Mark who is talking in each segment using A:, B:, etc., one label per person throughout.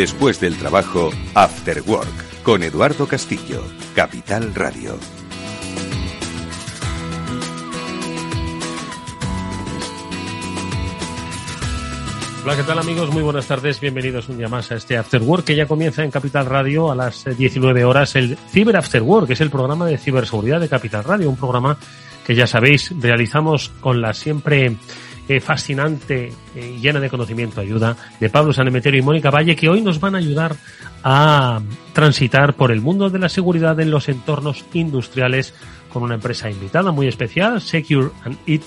A: Después del trabajo, After Work, con Eduardo Castillo, Capital Radio.
B: Hola, ¿qué tal amigos? Muy buenas tardes, bienvenidos un día más a este After Work que ya comienza en Capital Radio a las 19 horas, el Cyber After Work, que es el programa de ciberseguridad de Capital Radio, un programa que ya sabéis realizamos con la siempre eh, fascinante y eh, llena de conocimiento ayuda de Pablo Sanemeterio y Mónica Valle, que hoy nos van a ayudar a transitar por el mundo de la seguridad en los entornos industriales con una empresa invitada muy especial, Secure and It,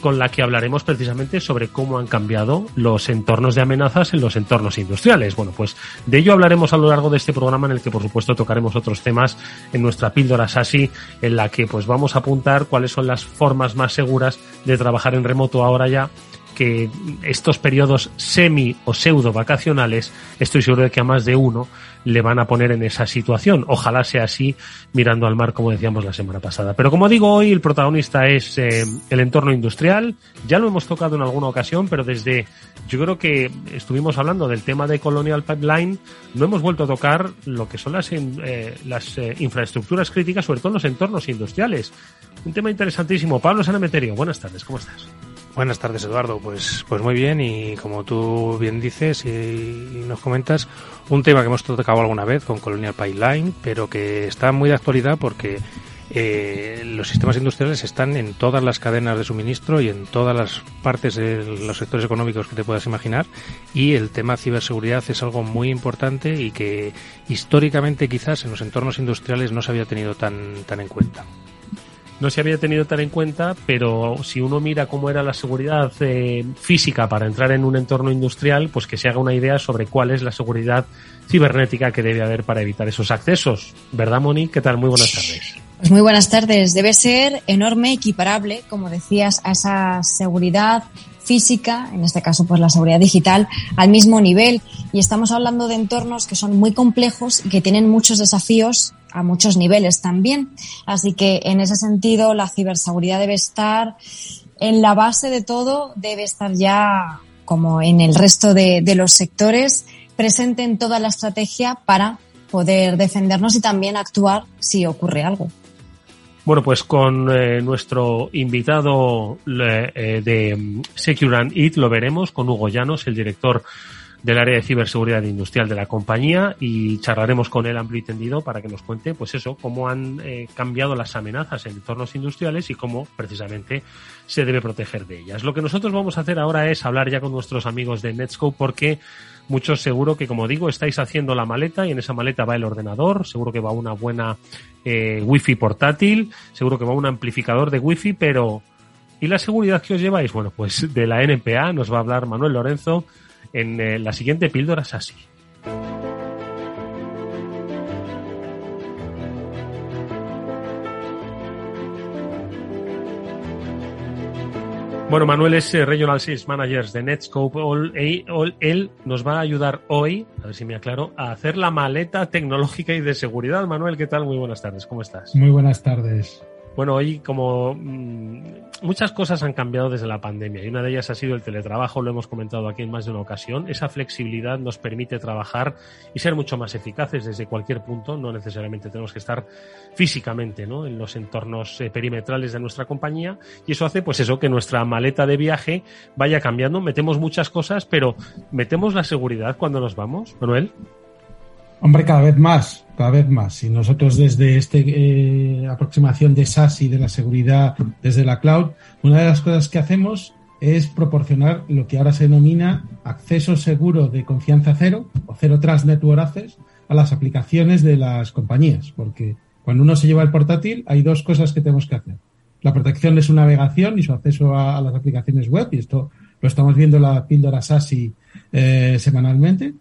B: con la que hablaremos precisamente sobre cómo han cambiado los entornos de amenazas en los entornos industriales. Bueno, pues de ello hablaremos a lo largo de este programa en el que por supuesto tocaremos otros temas en nuestra píldora SASI en la que pues vamos a apuntar cuáles son las formas más seguras de trabajar en remoto ahora ya que estos periodos semi o pseudo vacacionales, estoy seguro de que a más de uno le van a poner en esa situación. Ojalá sea así, mirando al mar, como decíamos la semana pasada. Pero como digo hoy, el protagonista es eh, el entorno industrial. Ya lo hemos tocado en alguna ocasión, pero desde, yo creo que estuvimos hablando del tema de Colonial Pipeline, no hemos vuelto a tocar lo que son las, eh, las eh, infraestructuras críticas, sobre todo en los entornos industriales. Un tema interesantísimo. Pablo Sanemeterio, buenas tardes, ¿cómo estás?
C: Buenas tardes, Eduardo. Pues, pues muy bien y como tú bien dices y, nos comentas, un tema que hemos tocado alguna vez con Colonial Pipeline, pero que está muy de actualidad porque eh, los sistemas industriales están en todas las cadenas de suministro y en todas las partes de los sectores económicos que te puedas imaginar y el tema ciberseguridad es algo muy importante y que históricamente quizás en los entornos industriales no se había tenido tan, tan en cuenta
B: no se había tenido tan en cuenta, pero si uno mira cómo era la seguridad eh, física para entrar en un entorno industrial, pues que se haga una idea sobre cuál es la seguridad cibernética que debe haber para evitar esos accesos. ¿Verdad, Moni? ¿Qué tal? Muy buenas tardes.
D: Pues muy buenas tardes. Debe ser enorme, equiparable, como decías, a esa seguridad física, en este caso pues la seguridad digital, al mismo nivel. Y estamos hablando de entornos que son muy complejos y que tienen muchos desafíos a muchos niveles también. Así que en ese sentido la ciberseguridad debe estar en la base de todo, debe estar ya como en el resto de, de los sectores presente en toda la estrategia para poder defendernos y también actuar si ocurre algo.
B: Bueno, pues con eh, nuestro invitado eh, de Secure and lo veremos con Hugo Llanos, el director del área de ciberseguridad industrial de la compañía y charlaremos con él amplio y tendido para que nos cuente, pues eso, cómo han eh, cambiado las amenazas en entornos industriales y cómo precisamente se debe proteger de ellas. Lo que nosotros vamos a hacer ahora es hablar ya con nuestros amigos de Netscope porque muchos seguro que, como digo, estáis haciendo la maleta y en esa maleta va el ordenador, seguro que va una buena eh, wifi portátil, seguro que va un amplificador de wifi, pero ¿y la seguridad que os lleváis? Bueno, pues de la NPA nos va a hablar Manuel Lorenzo en eh, la siguiente píldora SASI. Bueno, Manuel es eh, Regional Sales Manager de Netscope. All, all, él nos va a ayudar hoy, a ver si me aclaro, a hacer la maleta tecnológica y de seguridad. Manuel, ¿qué tal? Muy buenas tardes, ¿cómo estás?
E: Muy buenas tardes.
B: Bueno, hoy como mmm, muchas cosas han cambiado desde la pandemia y una de ellas ha sido el teletrabajo, lo hemos comentado aquí en más de una ocasión. Esa flexibilidad nos permite trabajar y ser mucho más eficaces desde cualquier punto, no necesariamente tenemos que estar físicamente ¿no? en los entornos eh, perimetrales de nuestra compañía y eso hace pues eso que nuestra maleta de viaje vaya cambiando, metemos muchas cosas, pero metemos la seguridad cuando nos vamos, Manuel.
E: Hombre, cada vez más, cada vez más. Y nosotros desde esta eh, aproximación de SaaS y de la seguridad desde la cloud, una de las cosas que hacemos es proporcionar lo que ahora se denomina acceso seguro de confianza cero o cero trust network access a las aplicaciones de las compañías. Porque cuando uno se lleva el portátil hay dos cosas que tenemos que hacer. La protección de su navegación y su acceso a, a las aplicaciones web, y esto lo estamos viendo en la píldora SASI eh, semanalmente,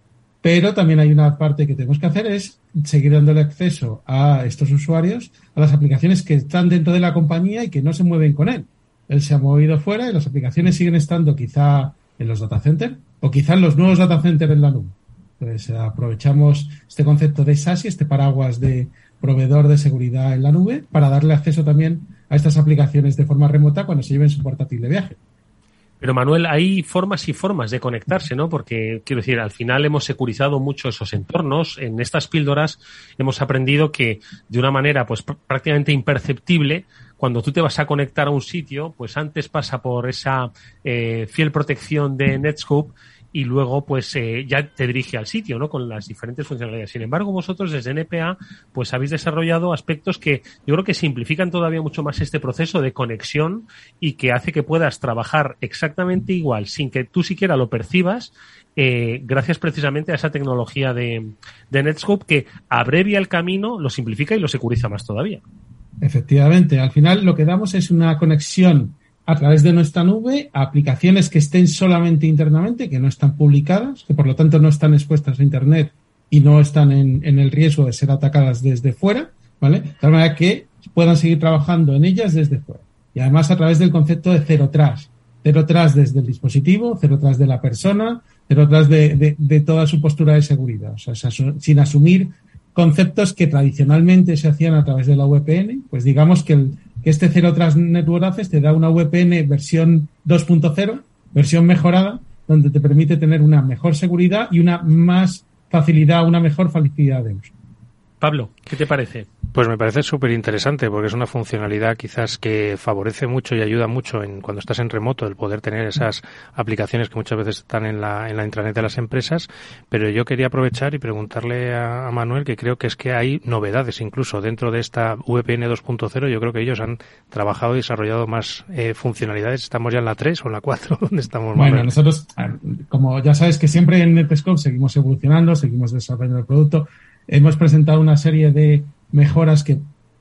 E: pero también hay una parte que tenemos que hacer es seguir dándole acceso a estos usuarios a las aplicaciones que están dentro de la compañía y que no se mueven con él. Él se ha movido fuera y las aplicaciones siguen estando quizá en los data centers o quizá en los nuevos data centers en la nube. Entonces aprovechamos este concepto de SASI, este paraguas de proveedor de seguridad en la nube, para darle acceso también a estas aplicaciones de forma remota cuando se lleven su portátil de viaje.
B: Pero Manuel, hay formas y formas de conectarse, ¿no? Porque quiero decir, al final hemos securizado mucho esos entornos. En estas píldoras hemos aprendido que de una manera, pues prácticamente imperceptible, cuando tú te vas a conectar a un sitio, pues antes pasa por esa eh, fiel protección de Netscope y luego pues eh, ya te dirige al sitio, ¿no? Con las diferentes funcionalidades. Sin embargo, vosotros desde NPA pues habéis desarrollado aspectos que yo creo que simplifican todavía mucho más este proceso de conexión y que hace que puedas trabajar exactamente igual sin que tú siquiera lo percibas eh, gracias precisamente a esa tecnología de, de Netscope que abrevia el camino, lo simplifica y lo securiza más todavía.
E: Efectivamente, al final lo que damos es una conexión a través de nuestra nube aplicaciones que estén solamente internamente, que no están publicadas, que por lo tanto no están expuestas a Internet y no están en, en el riesgo de ser atacadas desde fuera, ¿vale? De tal manera que puedan seguir trabajando en ellas desde fuera. Y además a través del concepto de cero tras. Cero tras desde el dispositivo, cero tras de la persona, cero tras de, de, de toda su postura de seguridad. O sea, sin asumir conceptos que tradicionalmente se hacían a través de la VPN, pues digamos que el, este Zero Trust Network Access te da una VPN versión 2.0, versión mejorada, donde te permite tener una mejor seguridad y una más facilidad, una mejor facilidad de uso.
B: Pablo, ¿qué te parece?
C: Pues me parece súper interesante porque es una funcionalidad quizás que favorece mucho y ayuda mucho en cuando estás en remoto el poder tener esas aplicaciones que muchas veces están en la, en la intranet de las empresas. Pero yo quería aprovechar y preguntarle a, Manuel que creo que es que hay novedades incluso dentro de esta VPN 2.0. Yo creo que ellos han trabajado y desarrollado más eh, funcionalidades. ¿Estamos ya en la 3 o en la 4? ¿Dónde estamos?
E: Bueno, nosotros, como ya sabes que siempre en Netscope seguimos evolucionando, seguimos desarrollando el producto. Hemos presentado una serie de mejoras que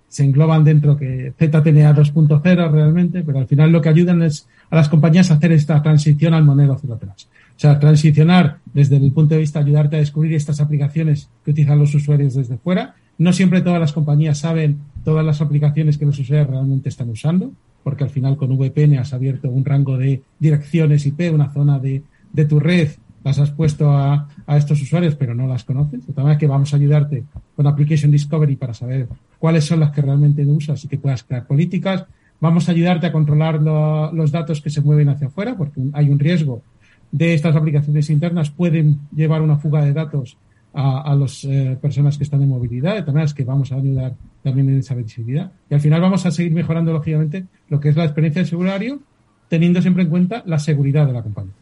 E: se engloban dentro que ZTNA 2.0 realmente, pero al final lo que ayudan es a las compañías a hacer esta transición al modelo cero atrás. O sea, transicionar desde el punto de vista de ayudarte a descubrir estas aplicaciones que utilizan los usuarios desde fuera. No siempre todas las compañías saben todas las aplicaciones que los usuarios realmente están usando, porque al final con VPN has abierto un rango de direcciones IP, una zona de, de tu red las has puesto a, estos usuarios, pero no las conoces. De tal manera que vamos a ayudarte con Application Discovery para saber cuáles son las que realmente usas y que puedas crear políticas. Vamos a ayudarte a controlar lo, los datos que se mueven hacia afuera, porque hay un riesgo de estas aplicaciones internas pueden llevar una fuga de datos a, las eh, personas que están en movilidad, de tal manera que vamos a ayudar también en esa visibilidad. Y al final vamos a seguir mejorando, lógicamente, lo que es la experiencia del usuario, teniendo siempre en cuenta la seguridad de la compañía.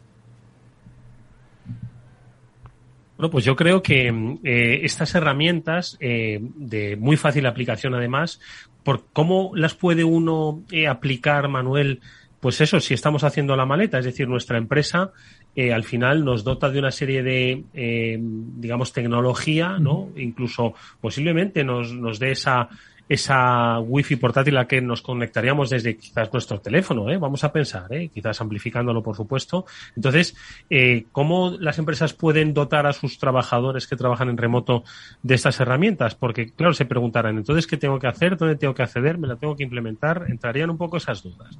B: Bueno, pues yo creo que eh, estas herramientas eh, de muy fácil aplicación, además, por cómo las puede uno eh, aplicar, Manuel, pues eso, si estamos haciendo la maleta, es decir, nuestra empresa eh, al final nos dota de una serie de, eh, digamos, tecnología, ¿no? Incluso posiblemente nos, nos dé esa esa wifi portátil a que nos conectaríamos desde quizás nuestro teléfono, ¿eh? vamos a pensar, ¿eh? quizás amplificándolo por supuesto. Entonces, eh, ¿cómo las empresas pueden dotar a sus trabajadores que trabajan en remoto de estas herramientas? Porque, claro, se preguntarán, entonces, ¿qué tengo que hacer? ¿Dónde tengo que acceder? ¿Me la tengo que implementar? Entrarían un poco esas dudas.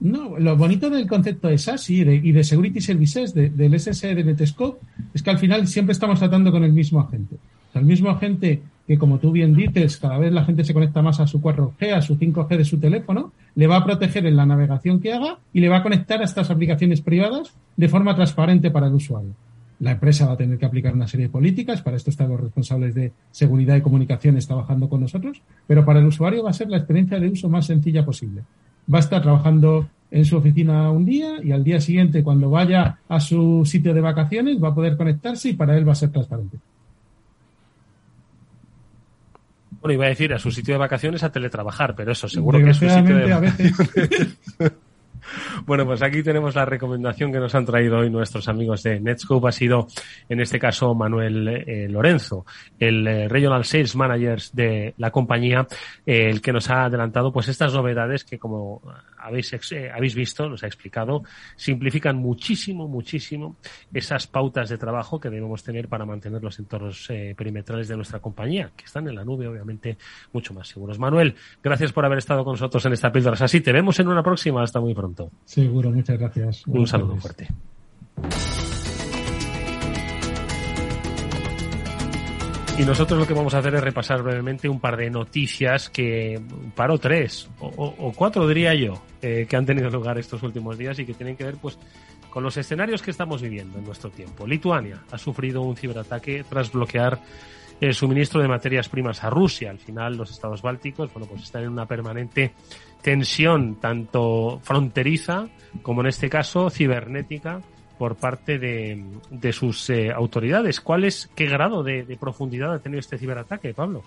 B: ¿no?
E: Lo bonito del concepto de SaaS y de, y de Security Services, de, del SSE de Netscope, es que al final siempre estamos tratando con el mismo agente. El mismo agente que, como tú bien dices, cada vez la gente se conecta más a su 4G, a su 5G de su teléfono, le va a proteger en la navegación que haga y le va a conectar a estas aplicaciones privadas de forma transparente para el usuario. La empresa va a tener que aplicar una serie de políticas, para esto están los responsables de seguridad y comunicaciones trabajando con nosotros, pero para el usuario va a ser la experiencia de uso más sencilla posible. Va a estar trabajando en su oficina un día y al día siguiente, cuando vaya a su sitio de vacaciones, va a poder conectarse y para él va a ser transparente.
B: Bueno, iba a decir a su sitio de vacaciones a teletrabajar, pero eso seguro que es su sitio de vacaciones. Bueno, pues aquí tenemos la recomendación que nos han traído hoy nuestros amigos de Netscope. Ha sido, en este caso, Manuel eh, Lorenzo, el eh, Regional Sales Manager de la compañía, eh, el que nos ha adelantado pues estas novedades que, como habéis, eh, habéis visto, nos ha explicado, simplifican muchísimo, muchísimo esas pautas de trabajo que debemos tener para mantener los entornos eh, perimetrales de nuestra compañía, que están en la nube, obviamente, mucho más seguros. Manuel, gracias por haber estado con nosotros en esta píldora. Así, te vemos en una próxima. Hasta muy pronto.
E: Seguro, muchas gracias.
B: Un saludo fuerte. Y nosotros lo que vamos a hacer es repasar brevemente un par de noticias que, un par o tres, o, cuatro diría yo, eh, que han tenido lugar estos últimos días y que tienen que ver pues con los escenarios que estamos viviendo en nuestro tiempo. Lituania ha sufrido un ciberataque tras bloquear el suministro de materias primas a Rusia. Al final, los estados bálticos, bueno, pues están en una permanente tensión, tanto fronteriza como en este caso cibernética, por parte de, de sus eh, autoridades. ¿Cuál es, qué grado de, profundidad ha tenido este ciberataque, Pablo?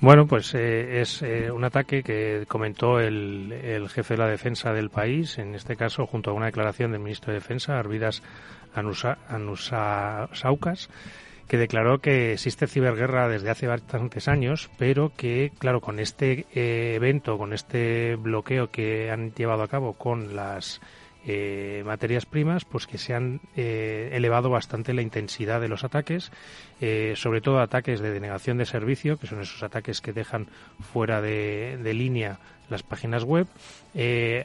C: Bueno, pues eh, es eh, un ataque que comentó el, el jefe de la defensa del país, en este caso junto a una declaración del ministro de Defensa, Arvidas Anusa, Anusaucas, que declaró que existe ciberguerra desde hace bastantes años, pero que, claro, con este eh, evento, con este bloqueo que han llevado a cabo con las eh, materias primas, pues que se han eh, elevado bastante la intensidad de los ataques, eh, sobre todo ataques de denegación de servicio, que son esos ataques que dejan fuera de, de línea las páginas web.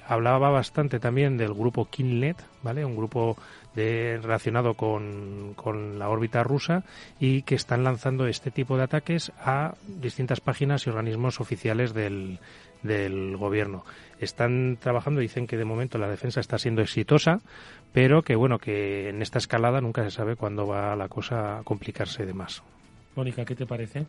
C: Hablaba bastante también del grupo Kinlet, ¿vale? Un grupo de, relacionado con, con la órbita rusa y que están lanzando este tipo de ataques a distintas páginas y organismos oficiales del, del gobierno. Están trabajando, dicen que de momento la defensa está siendo exitosa, pero que bueno, que en esta escalada nunca se sabe cuándo va la cosa a complicarse de más.
B: Mónica, ¿qué te parece?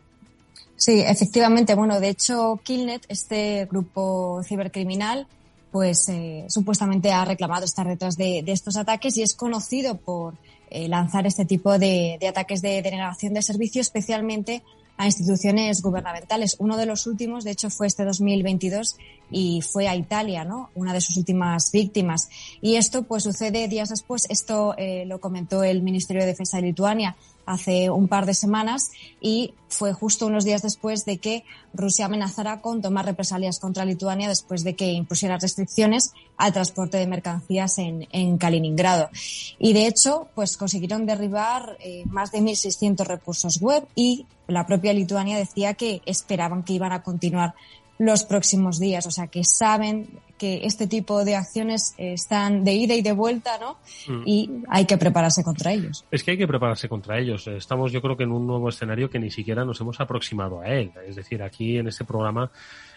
D: Sí, efectivamente. Bueno, de hecho, Killnet, este grupo cibercriminal, pues eh, supuestamente ha reclamado estar detrás de, de, estos ataques y es conocido por eh, lanzar este tipo de, de ataques de denegación de servicio, especialmente a instituciones gubernamentales. Uno de los últimos, de hecho, fue este 2022 y fue a Italia, ¿no? Una de sus últimas víctimas. Y esto, pues, sucede días después. Esto eh, lo comentó el Ministerio de Defensa de Lituania hace un par de semanas y fue justo unos días después de que Rusia amenazara con tomar represalias contra Lituania después de que impusiera restricciones al transporte de mercancías en, en Kaliningrado. Y de hecho, pues consiguieron derribar eh, más de 1.600 recursos web y la propia Lituania decía que esperaban que iban a continuar los próximos días. O sea, que saben que este tipo de acciones están de ida y de vuelta, ¿no? Mm. Y hay que prepararse contra ellos.
B: Es que hay que prepararse contra ellos. Estamos, yo creo que en un nuevo escenario que ni siquiera nos hemos aproximado a él. Es decir, aquí en este programa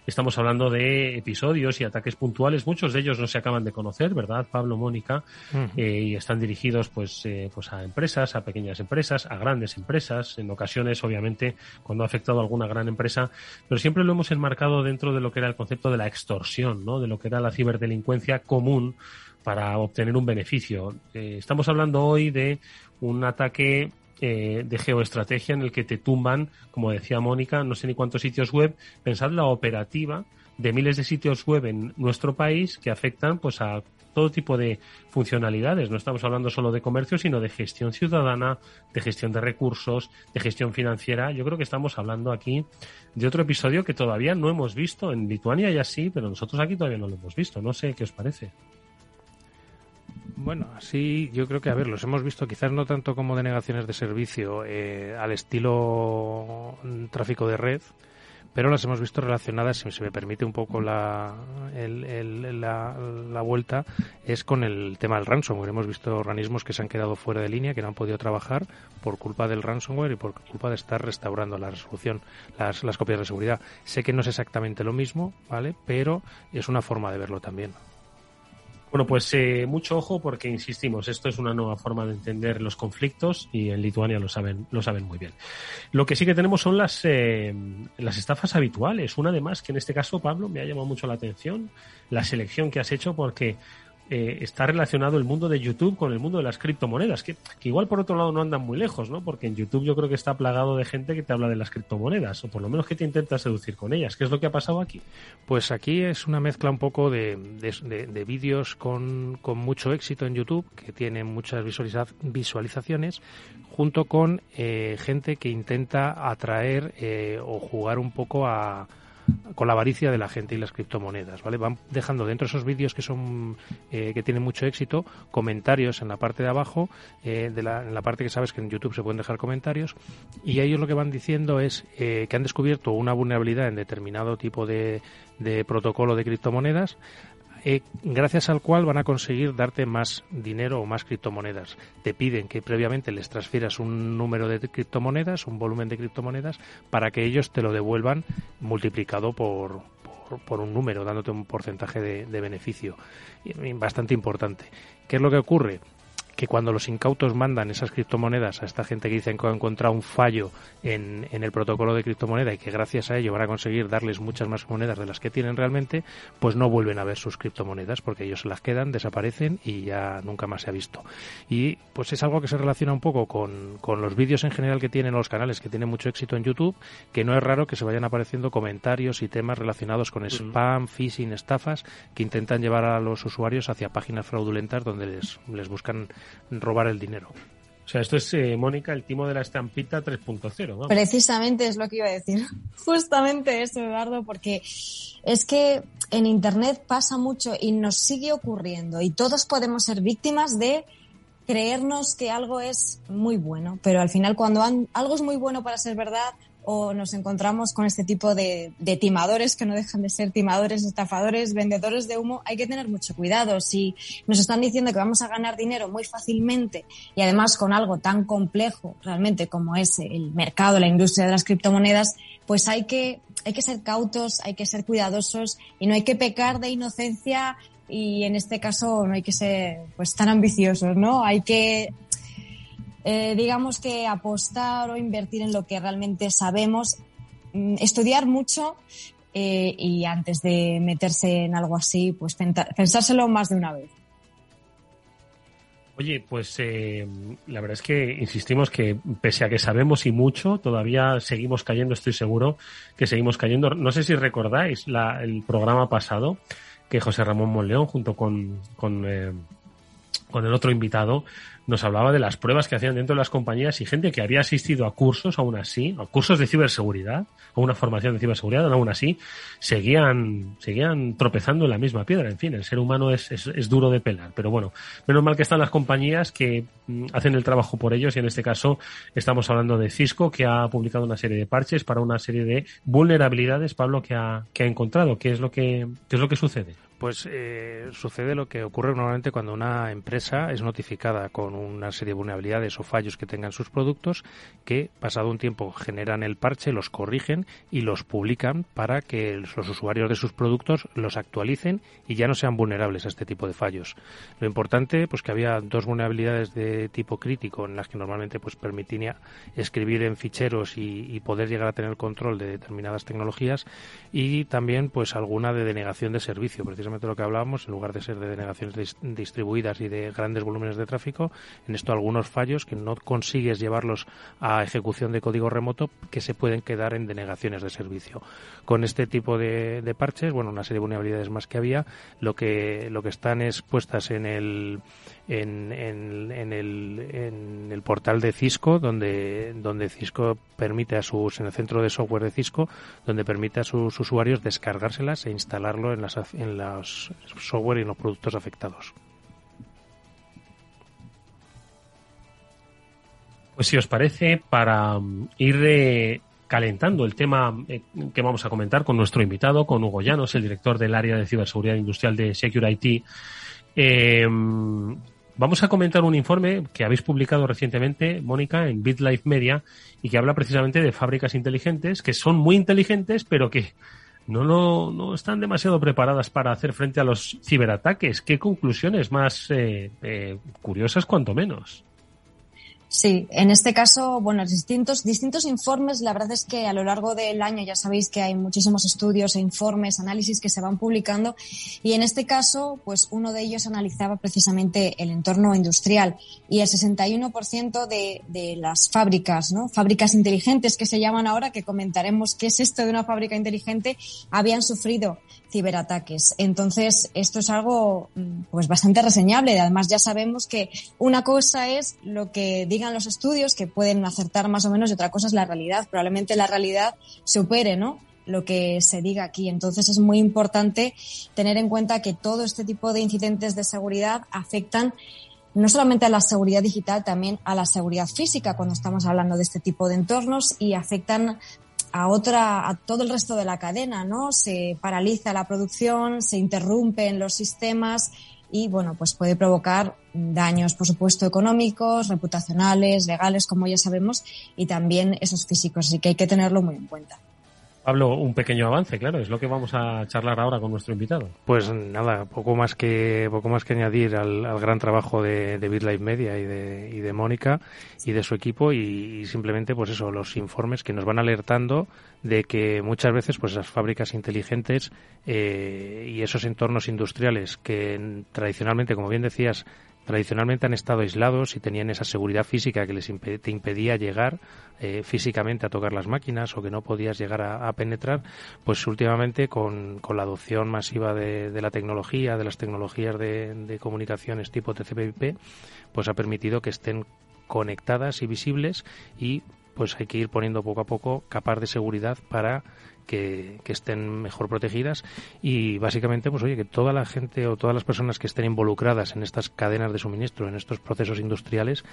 B: estamos hablando de episodios y ataques puntuales. Muchos de ellos no se acaban de conocer, ¿verdad, Pablo, Mónica? Uh -huh. eh, y están dirigidos, pues, eh, pues a empresas, a pequeñas empresas, a grandes empresas. En ocasiones, obviamente, cuando ha afectado a alguna gran empresa, pero siempre lo hemos enmarcado dentro de lo que era el concepto de la extorsión, ¿no? De lo que era la ciberdelincuencia común para obtener un beneficio. Eh, estamos hablando hoy de un ataque eh, de geoestrategia en el que te tumban, como decía Mónica, no sé ni cuántos sitios web. Pensad la operativa de miles de sitios web en nuestro país que afectan pues a todo tipo de funcionalidades. No estamos hablando solo de comercio, sino de gestión ciudadana, de gestión de recursos, de gestión financiera. Yo creo que estamos hablando aquí de otro episodio que todavía no hemos visto. En Lituania ya sí, pero nosotros aquí todavía no lo hemos visto. No sé qué os parece.
C: Bueno, así yo creo que, a ver, los hemos visto quizás no tanto como denegaciones de servicio eh, al estilo tráfico de red, pero las hemos visto relacionadas, si se me permite un poco la, el, el, la, la, vuelta, es con el tema del ransomware. Hemos visto organismos que se han quedado fuera de línea, que no han podido trabajar por culpa del ransomware y por culpa de estar restaurando la resolución, las, las copias de seguridad. Sé que no es exactamente lo mismo, ¿vale? Pero es una forma de verlo también.
B: Bueno, pues eh, mucho ojo porque insistimos, esto es una nueva forma de entender los conflictos y en Lituania lo saben, lo saben muy bien. Lo que sí que tenemos son las eh, las estafas habituales. Una de más que en este caso, Pablo, me ha llamado mucho la atención la selección que has hecho porque eh, está relacionado el mundo de YouTube con el mundo de las criptomonedas, que, igual por otro lado no andan muy lejos, ¿no? Porque en YouTube yo creo que está plagado de gente que te habla de las criptomonedas, o por lo menos que te intenta seducir con ellas. ¿Qué es lo que ha pasado aquí?
C: Pues aquí es una mezcla un poco de, de, de, de vídeos con, mucho éxito en YouTube, que tienen muchas visualiza visualizaciones, junto con eh, gente que intenta atraer eh, o jugar un poco a con la avaricia de la gente y las criptomonedas, ¿vale? Van dejando dentro esos vídeos que son eh, que tienen mucho éxito comentarios en la parte de abajo, eh, de la, en la parte que sabes que en YouTube se pueden dejar comentarios y ellos lo que van diciendo es eh, que han descubierto una vulnerabilidad en determinado tipo de, de protocolo de criptomonedas eh, gracias al cual van a conseguir darte más dinero o más criptomonedas. Te piden que previamente les transfieras un número de criptomonedas, un volumen de criptomonedas, para que ellos te lo devuelvan multiplicado por, por, un número, dándote un porcentaje de, de beneficio bastante importante. ¿Qué es lo que ocurre? Que cuando los incautos mandan esas criptomonedas a esta gente que dicen que ha encontrado un fallo en, en, el protocolo de criptomoneda y que gracias a ello van a conseguir darles muchas más monedas de las que tienen realmente, pues no vuelven a ver sus criptomonedas porque ellos se las quedan, desaparecen y ya nunca más se ha visto. Y pues es algo que se relaciona un poco con, con los vídeos en general que tienen los canales que tienen mucho éxito en YouTube, que no es raro que se vayan apareciendo comentarios y temas relacionados con spam, phishing, estafas que intentan llevar a los usuarios hacia páginas fraudulentas donde les, les buscan robar el dinero.
B: O sea, esto es, eh, Mónica, el timo de la estampita 3.0.
D: Precisamente es lo que iba a decir. Justamente eso, Eduardo, porque es que en Internet pasa mucho y nos sigue ocurriendo y todos podemos ser víctimas de creernos que algo es muy bueno, pero al final cuando algo es muy bueno para ser verdad, o nos encontramos con este tipo de, de, timadores que no dejan de ser timadores, estafadores, vendedores de humo, hay que tener mucho cuidado. Si nos están diciendo que vamos a ganar dinero muy fácilmente y además con algo tan complejo realmente como es el mercado, la industria de las criptomonedas, pues hay que, hay que ser cautos, hay que ser cuidadosos y no hay que pecar de inocencia y en este caso no hay que ser pues tan ambiciosos, ¿no? Hay que eh, digamos que apostar o invertir en lo que realmente sabemos, mm, estudiar mucho eh, y antes de meterse en algo así, pues pensárselo más de una vez.
B: Oye, pues eh, la verdad es que insistimos que pese a que sabemos y mucho, todavía seguimos cayendo, estoy seguro que seguimos cayendo. No sé si recordáis el programa pasado que José Ramón Monleón junto con, con, con el otro invitado nos hablaba de las pruebas que hacían dentro de las compañías y gente que había asistido a cursos aún así, a cursos de ciberseguridad, a una formación de ciberseguridad, aún así seguían, seguían tropezando en la misma piedra. En fin, el ser humano es, es, es duro de pelar, pero bueno, menos mal que están las compañías que mm, hacen el trabajo por ellos y en este caso estamos hablando de Cisco que ha publicado una serie de parches para una serie de vulnerabilidades, Pablo, que ha, que ha encontrado. ¿Qué es lo que, qué es lo que sucede?
C: Pues eh, sucede lo que ocurre normalmente cuando una empresa es notificada con una serie de vulnerabilidades o fallos que tengan sus productos, que pasado un tiempo generan el parche, los corrigen y los publican para que los usuarios de sus productos los actualicen y ya no sean vulnerables a este tipo de fallos. Lo importante, pues que había dos vulnerabilidades de tipo crítico en las que normalmente pues permitía escribir en ficheros y, poder llegar a tener control de determinadas tecnologías y también pues alguna de denegación de servicio, precisamente lo que hablábamos, en lugar de ser de denegaciones dis distribuidas y de grandes volúmenes de tráfico, en esto algunos fallos que no consigues llevarlos a ejecución de código remoto que se pueden quedar en denegaciones de servicio. Con este tipo de, parches, bueno, una serie de vulnerabilidades más que había, lo que, lo que están expuestas en el, en, en, en, el, en el portal de Cisco, donde, donde Cisco permite a sus, en el centro de software de Cisco, donde permite a sus usuarios descargárselas e instalarlo en, las, en los software y en los productos afectados.
B: Pues si os parece, para ir eh, calentando el tema eh, que vamos a comentar con nuestro invitado, con Hugo Llanos, el director del área de ciberseguridad industrial de Security, eh, Vamos a comentar un informe que habéis publicado recientemente, Mónica, en BitLife Media, y que habla precisamente de fábricas inteligentes, que son muy inteligentes, pero que no, no, no están demasiado preparadas para hacer frente a los ciberataques. ¿Qué conclusiones más eh, eh, curiosas, cuanto menos?
D: Sí, en este caso, bueno, distintos, distintos informes, la verdad es que a lo largo del año ya sabéis que hay muchísimos estudios e informes, análisis que se van publicando y en este caso, pues uno de ellos analizaba precisamente el entorno industrial y el 61% de, de las fábricas, ¿no? Fábricas inteligentes que se llaman ahora, que comentaremos qué es esto de una fábrica inteligente, habían sufrido ciberataques. Entonces, esto es algo pues bastante reseñable. Además, ya sabemos que una cosa es lo que digan los estudios, que pueden acertar más o menos, y otra cosa es la realidad. Probablemente la realidad supere, ¿no? lo que se diga aquí. Entonces es muy importante tener en cuenta que todo este tipo de incidentes de seguridad afectan no solamente a la seguridad digital, también a la seguridad física cuando estamos hablando de este tipo de entornos y afectan a otra, a todo el resto de la cadena, ¿no? Se paraliza la producción, se interrumpen los sistemas y, bueno, pues puede provocar daños, por supuesto, económicos, reputacionales, legales, como ya sabemos, y también esos físicos. Así que hay que tenerlo muy en cuenta.
B: Pablo, un pequeño avance, claro, es lo que vamos a charlar ahora con nuestro invitado.
C: Pues nada, poco más que poco más que añadir al, gran trabajo de, de BitLife Media y de, y de Mónica y de su equipo y, simplemente pues eso, los informes que nos van alertando de que muchas veces pues esas fábricas inteligentes eh, y esos entornos industriales que tradicionalmente, como bien decías, tradicionalmente han estado aislados y tenían esa seguridad física que les te impedía llegar eh, físicamente a tocar las máquinas o que no podías llegar a, penetrar, pues últimamente con, con la adopción masiva de, de, la tecnología, de las tecnologías de, comunicaciones tipo TCP/IP, pues ha permitido que estén conectadas y visibles y pues hay que ir poniendo poco a poco capas de seguridad para que, estén mejor protegidas y básicamente, pues oye, que toda la gente o todas las personas que estén involucradas en estas cadenas de suministro, en estos procesos industriales,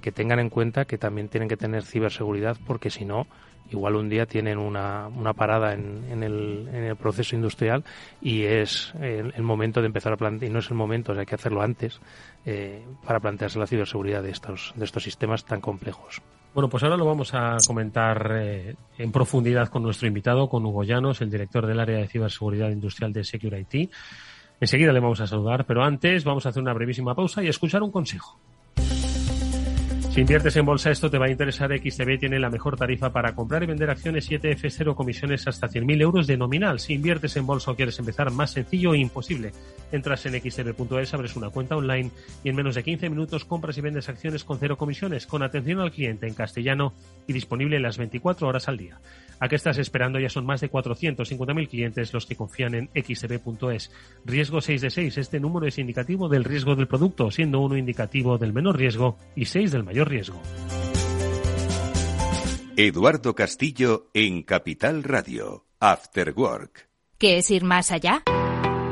C: que tengan en cuenta que también tienen que tener ciberseguridad porque si no, igual un día tienen una, una parada en, el, en, el, proceso industrial y es el, momento de empezar a plantear, y no es el momento, hay que hacerlo antes eh, para plantearse la ciberseguridad de estos, de estos sistemas tan complejos.
B: Bueno, pues ahora lo vamos a comentar eh, en profundidad con nuestro invitado, con Hugo Llanos, el director del área de ciberseguridad industrial de Security. Enseguida le vamos a saludar, pero antes vamos a hacer una brevísima pausa y escuchar un consejo. Si inviertes en bolsa, esto te va a interesar. XTB tiene la mejor tarifa para comprar y vender acciones 7F0 comisiones hasta 100.000 euros de nominal. Si inviertes en bolsa o quieres empezar, más sencillo e imposible. Entras en xtb.es, abres una cuenta online y en menos de 15 minutos compras y vendes acciones con cero comisiones, con atención al cliente en castellano y disponible las 24 horas al día. ¿A qué estás esperando? Ya son más de 450.000 clientes los que confían en xtb.es. Riesgo 6 de 6. Este número es indicativo del riesgo del producto, siendo uno indicativo del menor riesgo y 6 del mayor riesgo.
A: Eduardo Castillo en Capital Radio. After Work.
F: ¿Qué es ir más allá?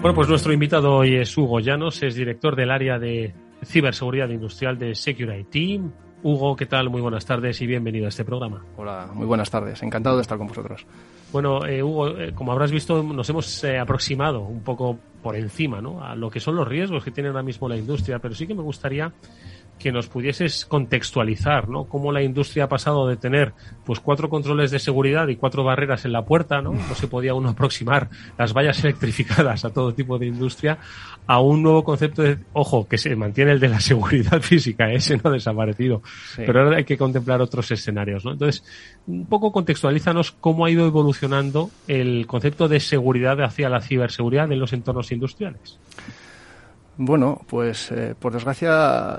B: Bueno, pues nuestro invitado hoy es Hugo Llanos, es director del área de ciberseguridad industrial de Security. Hugo, ¿qué tal? Muy buenas tardes y bienvenido a este programa.
G: Hola, muy buenas tardes. Encantado de estar con vosotros.
B: Bueno, eh, Hugo, eh, como habrás visto, nos hemos eh, aproximado un poco por encima ¿no? a lo que son los riesgos que tiene ahora mismo la industria, pero sí que me gustaría que nos pudieses contextualizar, ¿no? Cómo la industria ha pasado de tener, pues, cuatro controles de seguridad y cuatro barreras en la puerta, ¿no? No se podía uno aproximar las vallas electrificadas a todo tipo de industria, a un nuevo concepto de, ojo, que se mantiene el de la seguridad física, ese no ha desaparecido. Pero ahora hay que contemplar otros escenarios, ¿no? Entonces, un poco contextualízanos cómo ha ido evolucionando el concepto de seguridad hacia la ciberseguridad en los entornos industriales.
G: Bueno, pues eh, por desgracia,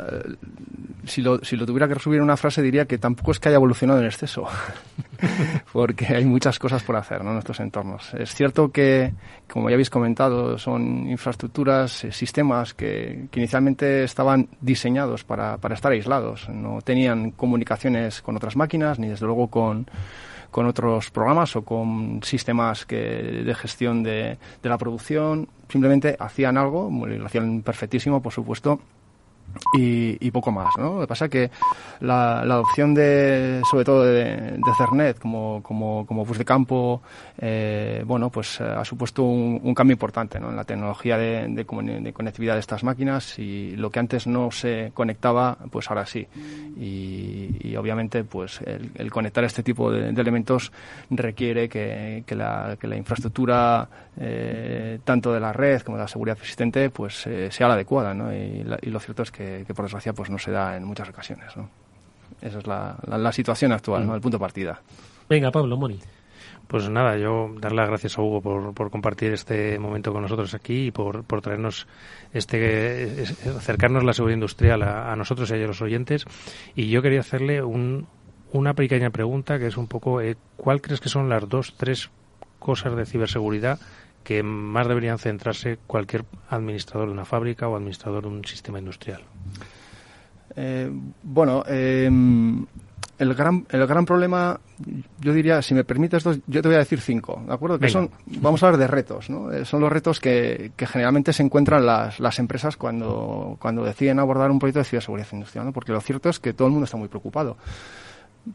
G: si lo, si lo tuviera que resumir en una frase, diría que tampoco es que haya evolucionado en exceso, porque hay muchas cosas por hacer ¿no? en estos entornos. Es cierto que, como ya habéis comentado, son infraestructuras, eh, sistemas que, que, inicialmente estaban diseñados para, para estar aislados, no tenían comunicaciones con otras máquinas, ni desde luego con con otros programas o con sistemas que, de gestión de, de la producción. Simplemente hacían algo, lo hacían perfectísimo, por supuesto, y, poco más, ¿no? Lo que pasa es que la, adopción de, sobre todo de, Cernet como, como, como bus de campo, eh, bueno, pues eh, ha supuesto un, cambio importante, ¿no? En la tecnología de, de, conectividad de estas máquinas y lo que antes no se conectaba, pues ahora sí. Y, obviamente, pues el, conectar este tipo de, elementos requiere que, que, la, la infraestructura, eh, tanto de la red como de la seguridad existente, pues sea la adecuada, ¿no? Y, y lo cierto es que que, por desgracia pues no se da en muchas ocasiones. ¿no? Esa es la, la, la situación actual, ¿no? el punto de partida.
B: Venga, Pablo, Moni.
C: Pues nada, yo dar las gracias a Hugo por, por compartir este momento con nosotros aquí y por, por traernos este es- acercarnos la seguridad industrial a, a nosotros y a los oyentes. Y yo quería hacerle un, una pequeña pregunta que es un poco eh, ¿cuál crees que son las dos, tres cosas de ciberseguridad que más deberían centrarse cualquier administrador de una fábrica o administrador de un sistema industrial?
G: Eh, bueno, eh, el gran, el gran problema, yo diría, si me permites dos, yo te voy a decir cinco, ¿de acuerdo? Que
C: Venga.
G: son, vamos a hablar de retos, ¿no? Eh, son los retos que, que generalmente se encuentran las, las empresas cuando, cuando deciden abordar un proyecto de ciberseguridad industrial, ¿no? Porque lo cierto es que todo el mundo está muy preocupado.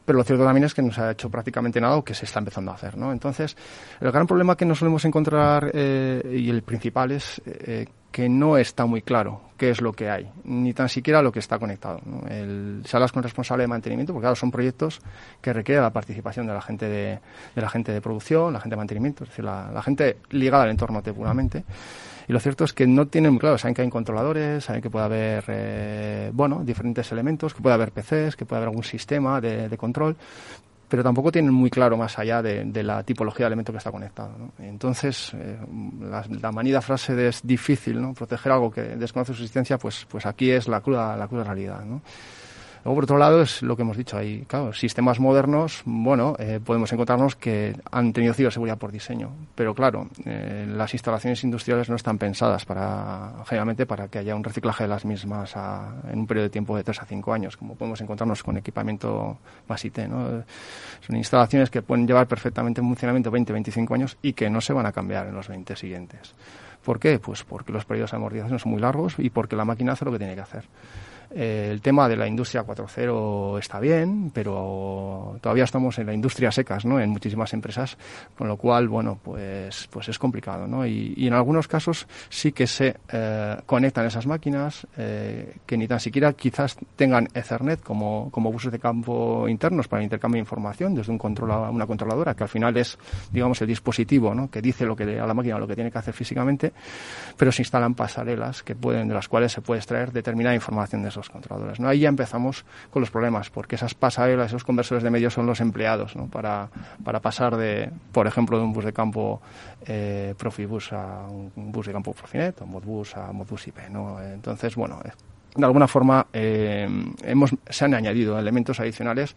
G: Pero lo cierto también es que no se ha hecho prácticamente nada o que se está empezando a hacer, ¿no? Entonces, el gran problema que nos solemos encontrar eh, y el principal es eh, que no está muy claro qué es lo que hay, ni tan siquiera lo que está conectado. El, se hablas con responsable de mantenimiento, porque claro, son proyectos que requieren la participación de la gente de, de la gente de producción, la gente de mantenimiento, es decir, la, la gente ligada al entorno puramente. Y lo cierto es que no tienen muy claro, saben que hay controladores, saben que puede haber, eh, bueno, diferentes elementos, que puede haber PCs, que puede haber algún sistema de, de control, pero tampoco tienen muy claro más allá de, la tipología de elemento que está conectado. Entonces, eh, la, la, manida frase de es difícil ¿no? proteger algo que desconoce su existencia, pues, pues aquí es la cruda, la cruda realidad. ¿no? Luego, por otro lado, es lo que hemos dicho ahí. Claro, sistemas modernos, bueno, eh, podemos encontrarnos que han tenido ciberseguridad por diseño. Pero claro, eh, las instalaciones industriales no están pensadas para, generalmente, para que haya un reciclaje de las mismas en un periodo de tiempo de 3 a 5 años, como podemos encontrarnos con equipamiento más IT, ¿no? Son instalaciones que pueden llevar perfectamente en funcionamiento 20, 25 años y que no se van a cambiar en los 20 siguientes. ¿Por qué? Pues porque los periodos de amortización son muy largos y porque la máquina hace lo que tiene que hacer. Eh, el tema de la industria 4.0 está bien, pero todavía estamos en la industria secas, ¿no? En muchísimas empresas, con lo cual, bueno, pues, pues es complicado, ¿no? Y, y en algunos casos sí que se eh, conectan esas máquinas eh, que ni tan siquiera quizás tengan Ethernet como, como buses de campo internos para el intercambio de información desde un control a una controladora, que al final es, digamos, el dispositivo, ¿no? Que dice lo que a la máquina lo que tiene que hacer físicamente, pero se instalan pasarelas que pueden, de las cuales se puede extraer determinada información de esos controladores. ¿no? Ahí ya empezamos con los problemas, porque esas pasarelas, esos conversores de medios son los empleados ¿no? para, para pasar de, por ejemplo, de un bus de campo eh, Profibus a un bus de campo Profinet, o Modbus a Modbus IP. ¿no? Entonces, bueno, eh, de alguna forma eh, hemos, se han añadido elementos adicionales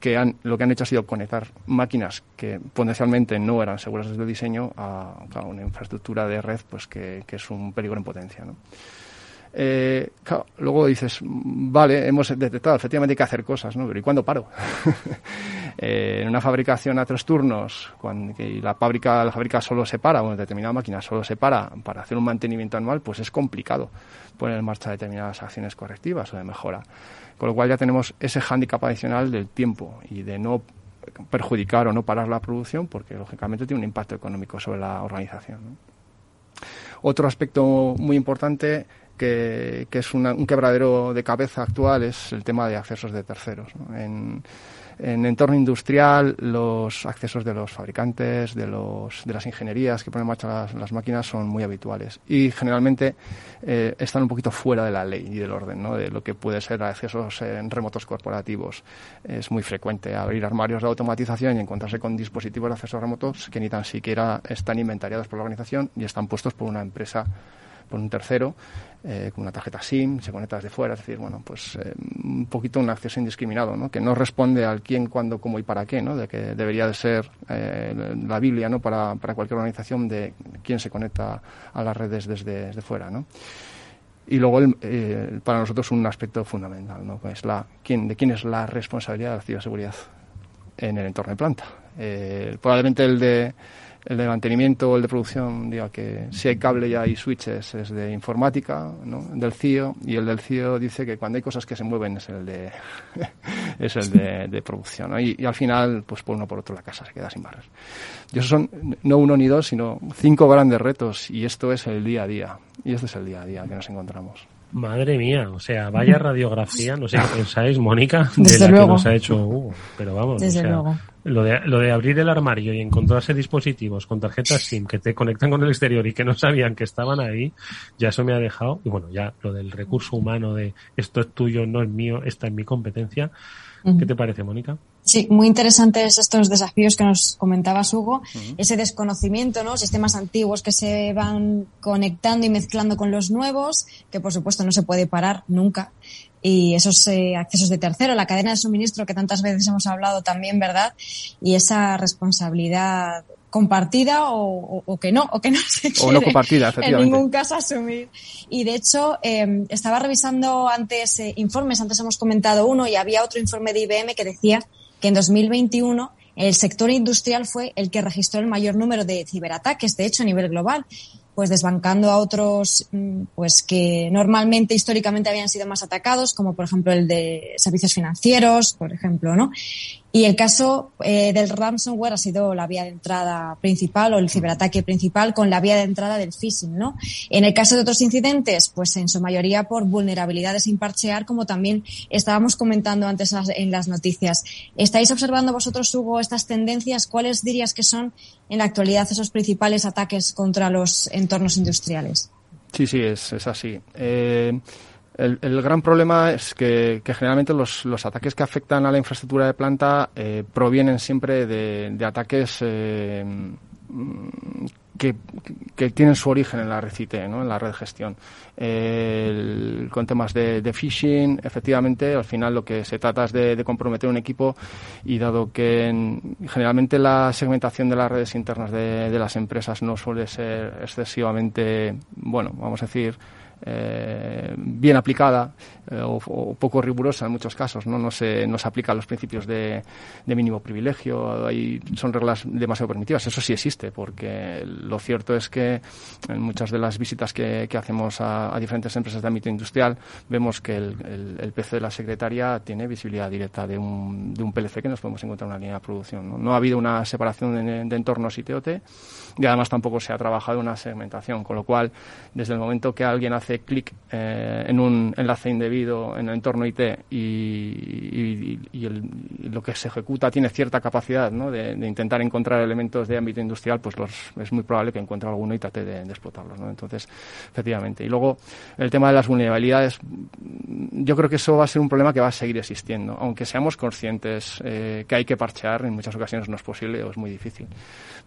G: que han, lo que han hecho ha sido conectar máquinas que potencialmente no eran seguras desde el diseño a, a una infraestructura de red pues que, que es un peligro en potencia. ¿no? Eh, luego dices, vale, hemos detectado, efectivamente que hacer cosas, ¿no? Pero ¿y cuándo paro? eh, en una fabricación a tres turnos, cuando la fábrica, la fábrica solo se para, en determinada máquina solo se para para hacer un mantenimiento anual, pues es complicado poner en marcha determinadas acciones correctivas o de mejora. Con lo cual ya tenemos ese hándicap adicional del tiempo y de no perjudicar o no parar la producción, porque lógicamente tiene un impacto económico sobre la organización. Otro aspecto muy importante que, es un quebradero de cabeza actual es el tema de accesos de terceros. ¿no? En, en entorno industrial, los accesos de los fabricantes, de, los, de las ingenierías que ponen en marcha las, máquinas son muy habituales y generalmente eh, están un poquito fuera de la ley y del orden, de lo que puede ser accesos en remotos corporativos. Es muy frecuente abrir armarios de automatización y encontrarse con dispositivos de acceso remotos que ni tan siquiera están inventariados por la organización y están puestos por una empresa por un tercero, eh, con una tarjeta SIM, se conecta desde fuera, es decir, bueno, pues eh, un poquito un acceso indiscriminado, ¿no? Que no responde al quién, cuándo, cómo y para qué, ¿no? De que debería de ser eh, la Biblia, ¿no? Para, para cualquier organización de quién se conecta a las redes desde, desde fuera, ¿no? Y luego, el, para nosotros, un aspecto fundamental, ¿no? Es la, quién, de quién es la responsabilidad de la ciberseguridad en el entorno de planta. Probablemente el de el de mantenimiento o el de producción diga que si hay cable y hay switches es de informática, ¿no? del CIO, y el del CIO dice que cuando hay cosas que se mueven es el de es el de producción. ¿no? Y, y, al final, pues por uno por otro la casa se queda sin barras. Y esos son no uno ni dos, sino cinco grandes retos, y esto es el día a día. Y este es el día a día que nos encontramos.
B: Madre mía, o sea, vaya radiografía, no sé qué pensáis, Mónica, de
D: Desde
B: la
D: luego.
B: que nos ha hecho Hugo, pero vamos,
D: Desde
B: o sea,
D: luego.
B: Lo, de, lo de abrir el armario y encontrarse dispositivos con tarjetas SIM que te conectan con el exterior y que no sabían que estaban ahí, ya eso me ha dejado, y bueno, ya lo del recurso humano de esto es tuyo, no es mío, esta es mi competencia, ¿qué te parece, Mónica?
D: Sí, muy interesantes estos desafíos que nos comentabas, Hugo. Ese desconocimiento, ¿no? Sistemas antiguos que se van conectando y mezclando con los nuevos, que por supuesto no se puede parar nunca. Y esos eh, accesos de tercero, la cadena de suministro que tantas veces hemos hablado también, ¿verdad? Y esa responsabilidad compartida o, o- o que no, o que no se
G: O no
D: quiere
G: compartida,
D: en ningún caso asumir. Y de hecho, eh, estaba revisando antes eh, informes, antes hemos comentado uno y había otro informe de IBM que decía que en 2021 el sector industrial fue el que registró el mayor número de ciberataques, de hecho, a nivel global, pues desbancando a otros mm, pues que normalmente históricamente habían sido más atacados, como por ejemplo el de servicios financieros, por ejemplo, ¿no? Y el caso eh, del ransomware ha sido la vía de entrada principal o el ciberataque principal con la vía de entrada del phishing, ¿no? En el caso de otros incidentes, pues en su mayoría por vulnerabilidades sin parchear, como también estábamos comentando antes en las noticias. ¿Estáis observando vosotros, Hugo, estas tendencias? ¿Cuáles dirías que son en la actualidad esos principales ataques contra los entornos industriales?
G: Sí, sí, es, es así. Eh, el, el gran problema es que, generalmente los, los ataques que afectan a la infraestructura de planta eh, provienen siempre de, de ataques eh, mm, que, que tienen su origen en la red IT, ¿no? en la red gestión. Con temas de, phishing, efectivamente, al final lo que se trata es de, de comprometer un equipo y dado que en- generalmente la segmentación de las redes internas de, de las empresas no suele ser excesivamente, bueno, vamos a decir, eh, bien aplicada eh, o, o poco rigurosa en muchos casos, no, no, se, no se aplican los principios de, de mínimo privilegio, hay, son reglas demasiado permitidas, eso sí existe, porque lo cierto es que en muchas de las visitas que, que hacemos a, a diferentes empresas de ámbito industrial vemos que el, el- el PC de la secretaria tiene visibilidad directa de un, de un PLC que nos podemos encontrar en una línea de producción. No, No ha habido una separación de, de entornos ITOT y además tampoco se ha trabajado una segmentación, con lo cual desde el momento que alguien hace clic eh, en un enlace indebido en el entorno IT y, el- lo que se ejecuta tiene cierta capacidad de, intentar encontrar elementos de ámbito industrial, pues los, es muy probable que encuentre alguno y trate de, explotarlos. Entonces, efectivamente. Y luego, el tema de las vulnerabilidades, yo creo que eso va a ser un problema que va a seguir existiendo, aunque seamos conscientes eh, que hay que parchear, en muchas ocasiones no es posible o es muy difícil.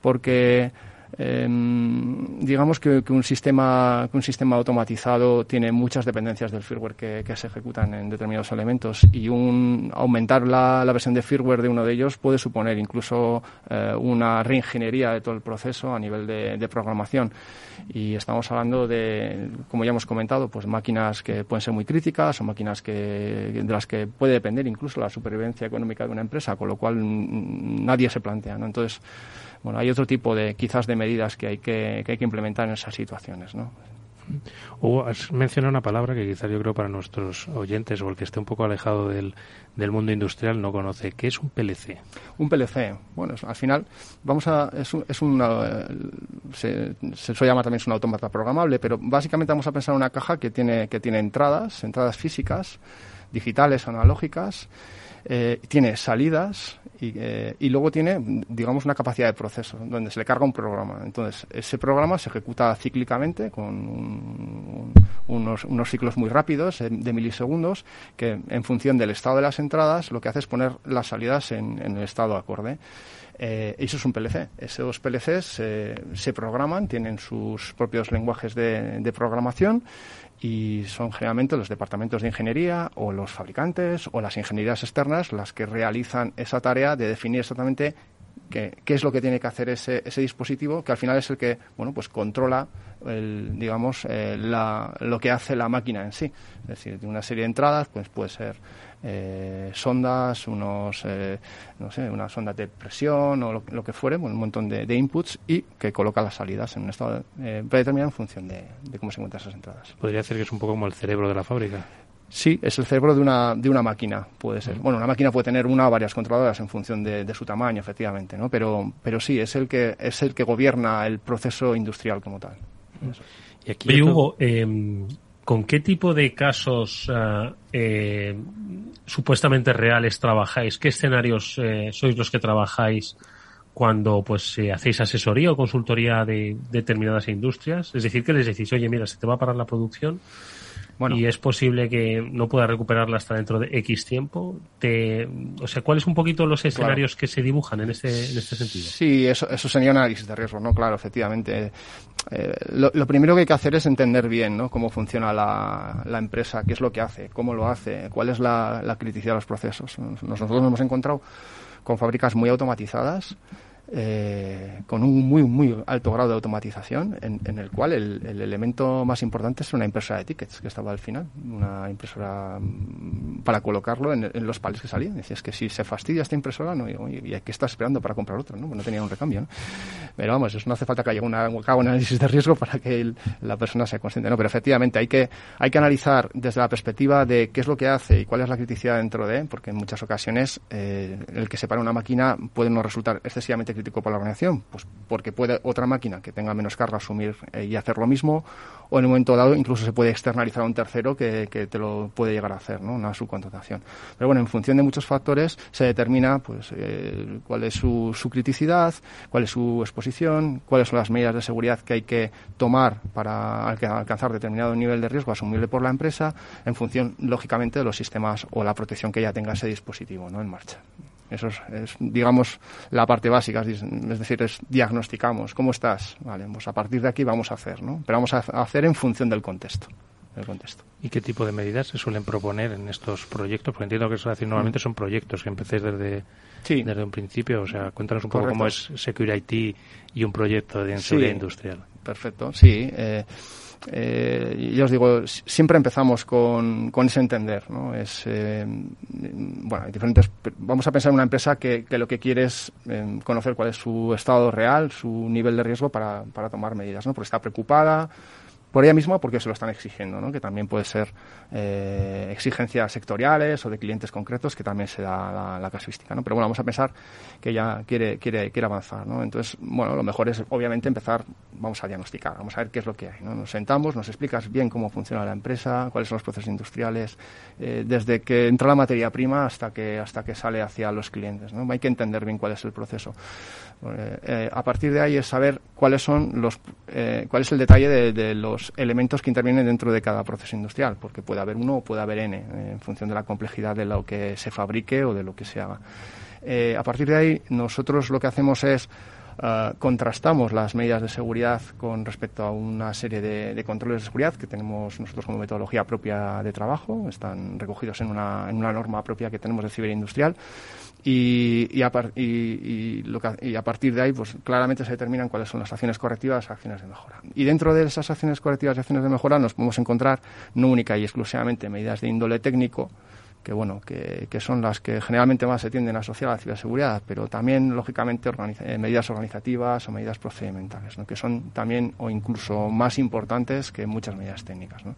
G: Porque eh, digamos que, un sistema que un sistema automatizado tiene muchas dependencias del firmware que, se ejecutan en determinados elementos y un aumentar la, la versión de firmware de uno de ellos puede suponer incluso eh, una reingeniería de todo el proceso a nivel de, programación y estamos hablando de como ya hemos comentado pues máquinas que pueden ser muy críticas o máquinas que de las que puede depender incluso la supervivencia económica de una empresa con lo cual mm, nadie se plantea ¿no? entonces bueno, hay otro tipo de, quizás, de medidas que hay que, que hay que implementar en esas situaciones, ¿no?
C: Hugo, has mencionado una palabra que quizás yo creo para nuestros oyentes o el que esté un poco alejado del, del mundo industrial no conoce. ¿Qué es un PLC?
G: Un PLC, bueno, es- al final vamos a es, un, es una se, se suele llamar también es un autómata programable, pero básicamente vamos a pensar en una caja que tiene que tiene entradas, entradas físicas, digitales, analógicas, eh, tiene salidas y, eh, y luego tiene, digamos, una capacidad de proceso donde se le carga un programa. Entonces, ese programa se ejecuta cíclicamente con un- un- unos, unos ciclos muy rápidos de milisegundos que, en función del estado de las entradas, lo que hace es poner las salidas en, el estado acorde. Eh, eso es un PLC. Esos PLCs se programan, tienen sus propios lenguajes de programación y son generalmente los departamentos de ingeniería o los fabricantes o las ingenierías externas las que realizan esa tarea de definir exactamente qué, qué es lo que tiene que hacer ese, ese dispositivo, que al final es el que bueno pues controla el, digamos eh, la- lo que hace la máquina en sí. Es decir, de una serie de entradas, pues puede ser eh, sondas, unos eh, no sé, unas sondas de presión o lo, lo que fuere, un montón de, de inputs y que coloca las salidas en un estado eh, predeterminado en función de, de cómo se encuentran esas entradas.
C: Podría decir que es un poco como el cerebro de la fábrica.
G: Sí, es el cerebro de una, de una máquina, puede ser. Bueno, una máquina puede tener una o varias controladoras en función de, de su tamaño, efectivamente, ¿no? Pero, pero sí, es el que es el que gobierna el proceso industrial como tal.
C: Y aquí
B: Oye,
C: otro-
B: Hugo, eh, ¿con qué tipo de casos ah, eh, supuestamente reales trabajáis? ¿Qué escenarios eh, sois los que trabajáis cuando pues eh, hacéis asesoría o consultoría de determinadas industrias? Es decir, que les decís, oye, mira, se te va a parar la producción y es posible que no pueda recuperarla hasta dentro de X tiempo. Te, o sea, ¿cuáles un poquito los escenarios que se dibujan en este, en este sentido?
G: Sí, eso, eso sería un análisis de riesgo, ¿no? Claro, efectivamente. Eh, lo, lo, primero que hay que hacer es entender bien ¿no? cómo funciona la, la, empresa, qué es lo que hace, cómo lo hace, cuál es la, la criticidad de los procesos. Nosotros nos hemos encontrado con fábricas muy automatizadas eh, con un muy, muy alto grado de automatización, en, el cual el, el, elemento más importante es una impresora de tickets que estaba al final, una impresora mm, para colocarlo en, los palets que salían. Decías que si se fastidia esta impresora, no, y, y que estás esperando para comprar otra, ¿no? Pues no tenía un recambio. Pero vamos, eso no hace falta que haya una, un análisis de riesgo para que el, la persona sea consciente, ¿no? Pero efectivamente hay que, hay que analizar desde la perspectiva de qué es lo que hace y cuál es la criticidad dentro de, porque en muchas ocasiones eh, el que se para una máquina puede no resultar excesivamente crítico para la organización? Pues porque puede otra máquina que tenga menos carga asumir eh, y hacer lo mismo, o en un momento dado incluso se puede externalizar a un tercero que, que, te lo puede llegar a hacer, ¿no? Una subcontratación. Pero bueno, en función de muchos factores se determina pues eh, cuál es su, criticidad, cuál es su exposición, cuáles son las medidas de seguridad que hay que tomar para alcanzar determinado nivel de riesgo asumible por la empresa, en función, lógicamente, de los sistemas o la protección que ya tenga ese dispositivo ¿no? en marcha. Eso es, es, digamos, la parte básica, es decir, es diagnosticamos, ¿cómo estás? Vale, pues a partir de aquí vamos a hacer, ¿no? Pero vamos a hacer en función del contexto. Contexto.
C: ¿Y qué tipo de medidas se suelen proponer en estos proyectos? Porque entiendo que eso decir, normalmente son proyectos que empecéis desde,
G: sí.
C: desde un principio. O sea, cuéntanos un poco Correcto. cómo es Security y un proyecto de seguridad sí. industrial.
G: Perfecto, sí. Eh, eh, yo os digo, siempre empezamos con, con ese entender, ¿no? Es, eh, bueno, diferentes, vamos a pensar en una empresa que, que lo que quiere es eh, conocer cuál es su estado real, su nivel de riesgo para, para tomar medidas, ¿no? Porque está preocupada, por ella misma porque se lo están exigiendo, ¿no? que también puede ser eh, exigencias sectoriales o de clientes concretos que también se da la, casuística. ¿no? Pero bueno, vamos a pensar que ella quiere, quiere, quiere avanzar. ¿no? Entonces, bueno, lo mejor es obviamente empezar, vamos a diagnosticar, vamos a ver qué es lo que hay. ¿no? Nos sentamos, nos explicas bien cómo funciona la empresa, cuáles son los procesos industriales, eh, desde que entra la materia prima hasta que, hasta que sale hacia los clientes. ¿no? Hay que entender bien cuál es el proceso. Eh, eh, a partir de ahí es saber cuáles son los, eh, cuál es el detalle de, los elementos que intervienen dentro de cada proceso industrial, porque puede haber uno o puede haber n en función de la complejidad de lo que se fabrique o de lo que se haga. a partir de ahí nosotros lo que hacemos es contrastamos las medidas de seguridad con respecto a una serie de, de, controles de seguridad que tenemos nosotros como metodología propia de trabajo, están recogidos en una, en una norma propia que tenemos de ciberindustrial y, y, a, par, y, y, lo que, y, a, partir de ahí pues claramente se determinan cuáles son las acciones correctivas acciones de mejora. Y dentro de esas acciones correctivas y acciones de mejora nos podemos encontrar no única y exclusivamente medidas de índole técnico, que bueno que, que, son las que generalmente más se tienden a asociar a la ciberseguridad, pero también lógicamente eh, medidas organizativas o medidas procedimentales, que son también o incluso más importantes que muchas medidas técnicas. ¿no?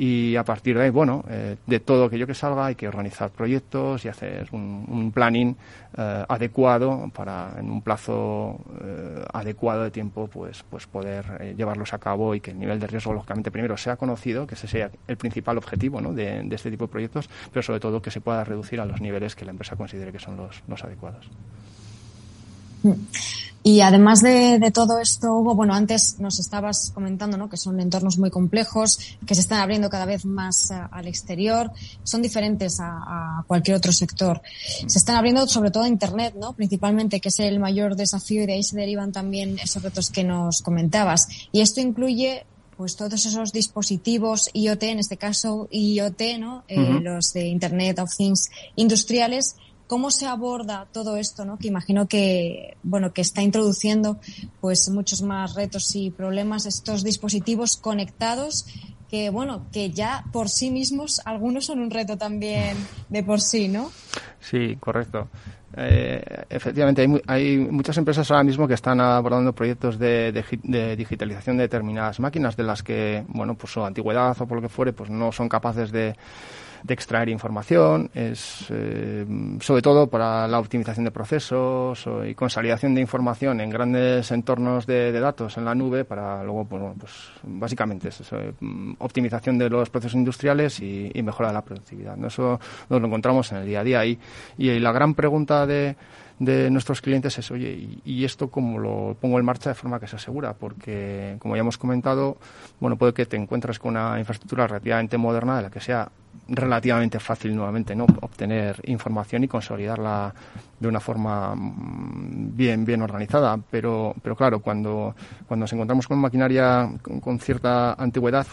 G: Y a partir de ahí, bueno, eh, de todo aquello que salga hay que organizar proyectos y hacer un, planning eh, adecuado para en un plazo eh, adecuado de tiempo pues pues poder eh, llevarlos a cabo y que el nivel de riesgo lógicamente primero sea conocido, que ese sea el principal objetivo ¿no? de, este tipo de proyectos, pero sobre todo que se pueda reducir a los niveles que la empresa considere que son los, los adecuados.
D: Y además de, de, todo esto, Hugo, bueno, antes nos estabas comentando, ¿no? Que son entornos muy complejos, que se están abriendo cada vez más uh, al exterior, son diferentes a, a, cualquier otro sector. Se están abriendo sobre todo a Internet, ¿no? Principalmente, que es el mayor desafío y de ahí se derivan también esos retos que nos comentabas. Y esto incluye pues todos esos dispositivos IoT, en este caso IoT, ¿no? Uh -huh. eh, los de Internet of Things industriales, ¿Cómo se aborda todo esto, no? Que imagino que, bueno, que está introduciendo, pues, muchos más retos y problemas estos dispositivos conectados que, bueno, que ya por sí mismos algunos son un reto también de por sí, ¿no?
G: Sí, correcto. Eh, efectivamente, hay, hay, muchas empresas ahora mismo que están abordando proyectos de, de, digitalización de determinadas máquinas de las que, bueno, por su antigüedad o por lo que fuere, pues no son capaces de de extraer información, es eh, sobre todo para la optimización de procesos y consolidación de información en grandes entornos de, datos en la nube para luego, pues, pues básicamente es eh, optimización de los procesos industriales y, mejora de la productividad. Eso nos lo encontramos en el día a día. y la gran pregunta de de nuestros clientes es, oye, ¿y, esto cómo lo pongo en marcha de forma que se asegura? Porque, como ya hemos comentado, bueno, puede que te encuentres con una infraestructura relativamente moderna de la que sea relativamente fácil nuevamente no obtener información y consolidarla de una forma mm, bien bien organizada pero pero claro cuando cuando nos encontramos con maquinaria con cierta antigüedad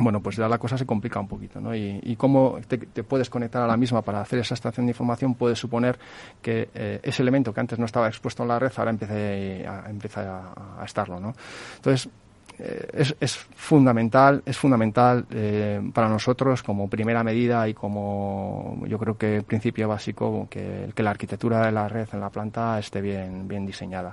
G: bueno, pues ya la cosa se complica un poquito, ¿no? Y, cómo te, puedes conectar a la misma para hacer esa extracción de información puede suponer que eh, ese elemento que antes no estaba expuesto en la red ahora empiece a, empiece a, estarlo, ¿no? Entonces, es, es, fundamental, es fundamental eh, para nosotros como primera medida y como yo creo que principio básico que, que la arquitectura de la red en la planta esté bien, bien diseñada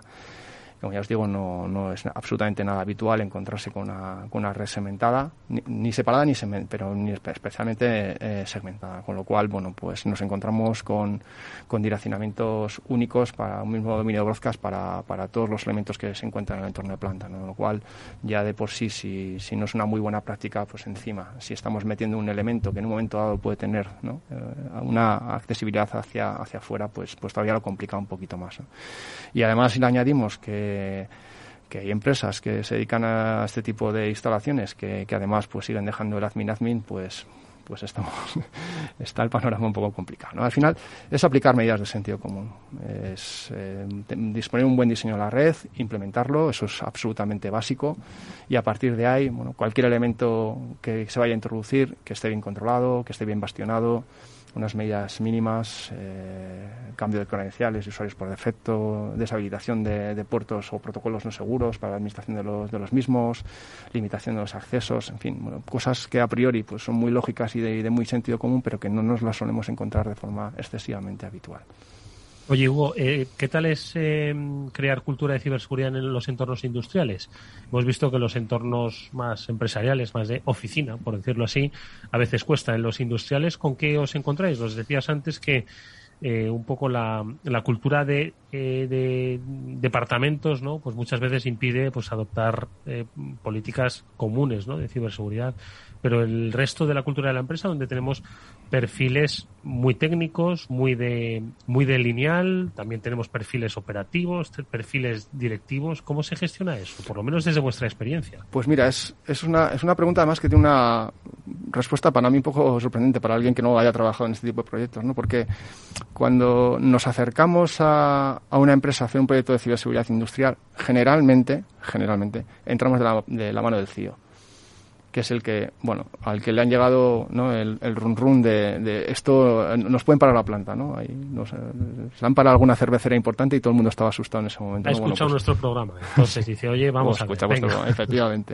G: como ya os digo, no, no es absolutamente nada habitual encontrarse con una, con una red segmentada, ni, separada, ni pero ni especialmente eh, segmentada. Con lo cual, bueno, pues nos encontramos con, con direccionamientos únicos para un mismo dominio de broadcast para, para todos los elementos que se encuentran en el entorno de planta. ¿no? Lo cual, ya de por sí, si, si no es una muy buena práctica, pues encima, si estamos metiendo un elemento que en un momento dado puede tener. Eh, una accesibilidad hacia, hacia afuera, pues, pues todavía lo complica un poquito más. Y además, si le añadimos que que, hay empresas que se dedican a este tipo de instalaciones que, además pues siguen dejando el admin admin, pues pues estamos, está el panorama un poco complicado. Al final es aplicar medidas de sentido común, es eh, disponer un buen diseño de la red, implementarlo, eso es absolutamente básico, y a partir de ahí, bueno, cualquier elemento que se vaya a introducir, que esté bien controlado, que esté bien bastionado, unas medidas mínimas, eh, cambio de credenciales de usuarios por defecto, deshabilitación de, puertos o protocolos no seguros para la administración de los, de los mismos, limitación de los accesos, en fin, bueno, cosas que a priori pues, son muy lógicas y de, y de muy sentido común, pero que no nos las solemos encontrar de forma excesivamente habitual.
B: Oye, Hugo, eh, ¿qué tal es em, crear cultura de ciberseguridad en los entornos industriales? Hemos visto que los entornos más empresariales, más de oficina, por decirlo así, a veces cuesta. En los industriales, ¿con qué os encontráis? Nos decías antes que eh, un poco la, cultura de, eh, de, departamentos, ¿no? Pues muchas veces impide pues adoptar políticas comunes, ¿no? De ciberseguridad pero el resto de la cultura de la empresa donde tenemos perfiles muy técnicos, muy de muy de lineal, también tenemos perfiles operativos, perfiles directivos, ¿cómo se gestiona eso? Por lo menos desde vuestra experiencia.
G: Pues mira, es, es una es una pregunta además que tiene una respuesta para mí un poco sorprendente para alguien que no haya trabajado en este tipo de proyectos, ¿no? Porque cuando nos acercamos a, a una empresa a hacer un proyecto de ciberseguridad industrial, generalmente, generalmente entramos de la, de la mano del CIO que es el que, bueno, al que le han llegado ¿no? el, el run run de, esto, nos pueden parar la planta, ¿no? Ahí nos, se han parado alguna cervecera importante y todo el mundo estaba asustado en ese momento.
B: Ha escuchado pues nuestro programa, entonces dice, oye, vamos a ver,
G: programa, efectivamente.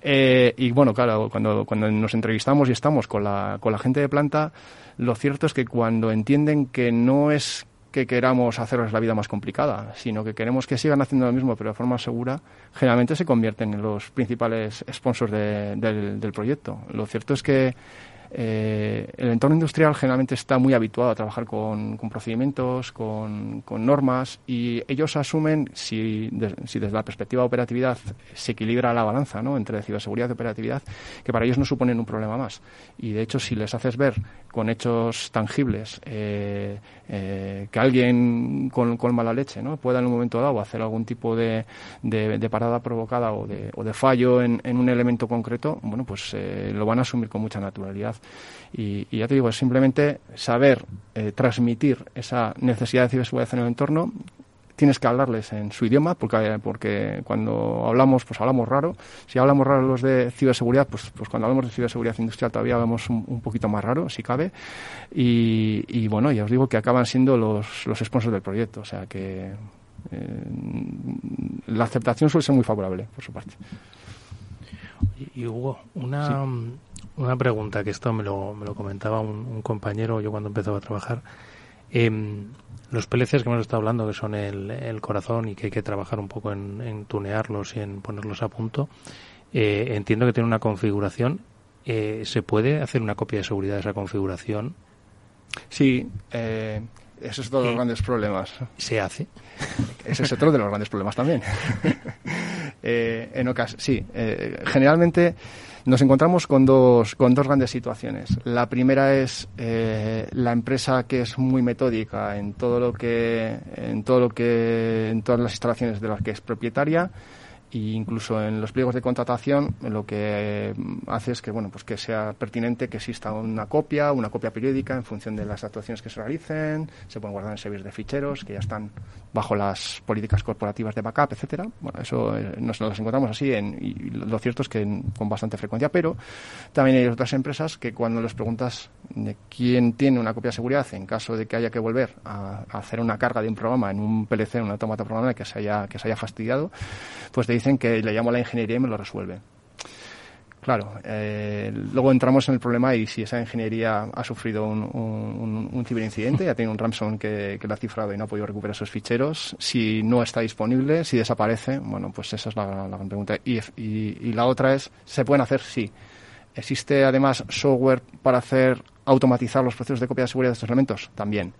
G: Eh, y bueno, claro, cuando, cuando nos entrevistamos y estamos con la, con la gente de planta, lo cierto es que cuando entienden que no es que queramos hacerles la vida más complicada, sino que queremos que sigan haciendo lo mismo, pero de forma segura, generalmente se convierten en los principales sponsors del, del proyecto. Lo cierto es que eh, el entorno industrial generalmente está muy habituado a trabajar con, procedimientos, con, normas y ellos asumen, si, desde la perspectiva de operatividad se equilibra la balanza ¿no? entre ciberseguridad y operatividad, que para ellos no suponen un problema más. Y de hecho, si les haces ver con hechos tangibles eh, eh, que alguien con, mala leche ¿no? pueda en un momento dado hacer algún tipo de, parada provocada o de, o de fallo en, en, un elemento concreto, bueno, pues lo van a asumir con mucha naturalidad. Y, ya te digo, es simplemente saber eh, transmitir esa necesidad de ciberseguridad en el entorno. Tienes que hablarles en su idioma, porque, porque cuando hablamos, pues hablamos raro. Si hablamos raro los de ciberseguridad, pues, pues cuando hablamos de ciberseguridad industrial todavía hablamos un, poquito más raro, si cabe. Y, bueno, ya os digo que acaban siendo los, los sponsors del proyecto. O sea que eh, la aceptación suele ser muy favorable, por su parte.
C: Y Hugo, una, una pregunta, que esto me lo, me lo comentaba un, compañero yo cuando empezaba a trabajar. Em, los PLCs que hemos estado hablando, que son el, el, corazón y que hay que trabajar un poco en, tunearlos y en ponerlos a punto, eh, entiendo que tienen una configuración eh, ¿se puede hacer una copia de seguridad de esa configuración?
G: Sí, eh, ese es otro de los grandes problemas.
C: ¿Se hace?
G: Ese es otro de los grandes problemas también. eh, en ocas sí, eh, generalmente nos encontramos con dos, con dos grandes situaciones. La primera es eh, la empresa que es muy metódica en todo lo que, en todo lo que, en todas las instalaciones de las que es propietaria e incluso en los pliegos de contratación lo que eh, hace es que bueno pues que sea pertinente que exista una copia una copia periódica en función de las actuaciones que se realicen se pueden guardar en servidores de ficheros que ya están bajo las políticas corporativas de backup etcétera. Bueno eso eh, nos las encontramos así en, y lo cierto es que con bastante frecuencia pero también hay otras empresas que cuando les preguntas de quién tiene una copia de seguridad en caso de que haya que volver a, a hacer una carga de un programa en un PLC en un automata programable que se haya que se haya fastidiado pues te dicen que le llamo a la ingeniería y me lo resuelve. Claro, eh, luego entramos en el problema y si esa ingeniería ha sufrido un, un, ciberincidente, ha tenido un ransom que, que la ha cifrado y no ha podido recuperar esos ficheros, si no está disponible, si desaparece, bueno, pues esa es la, gran pregunta. Y la otra es, ¿se pueden hacer? Sí. ¿Existe además software para hacer automatizar los procesos de copia de seguridad de estos elementos? También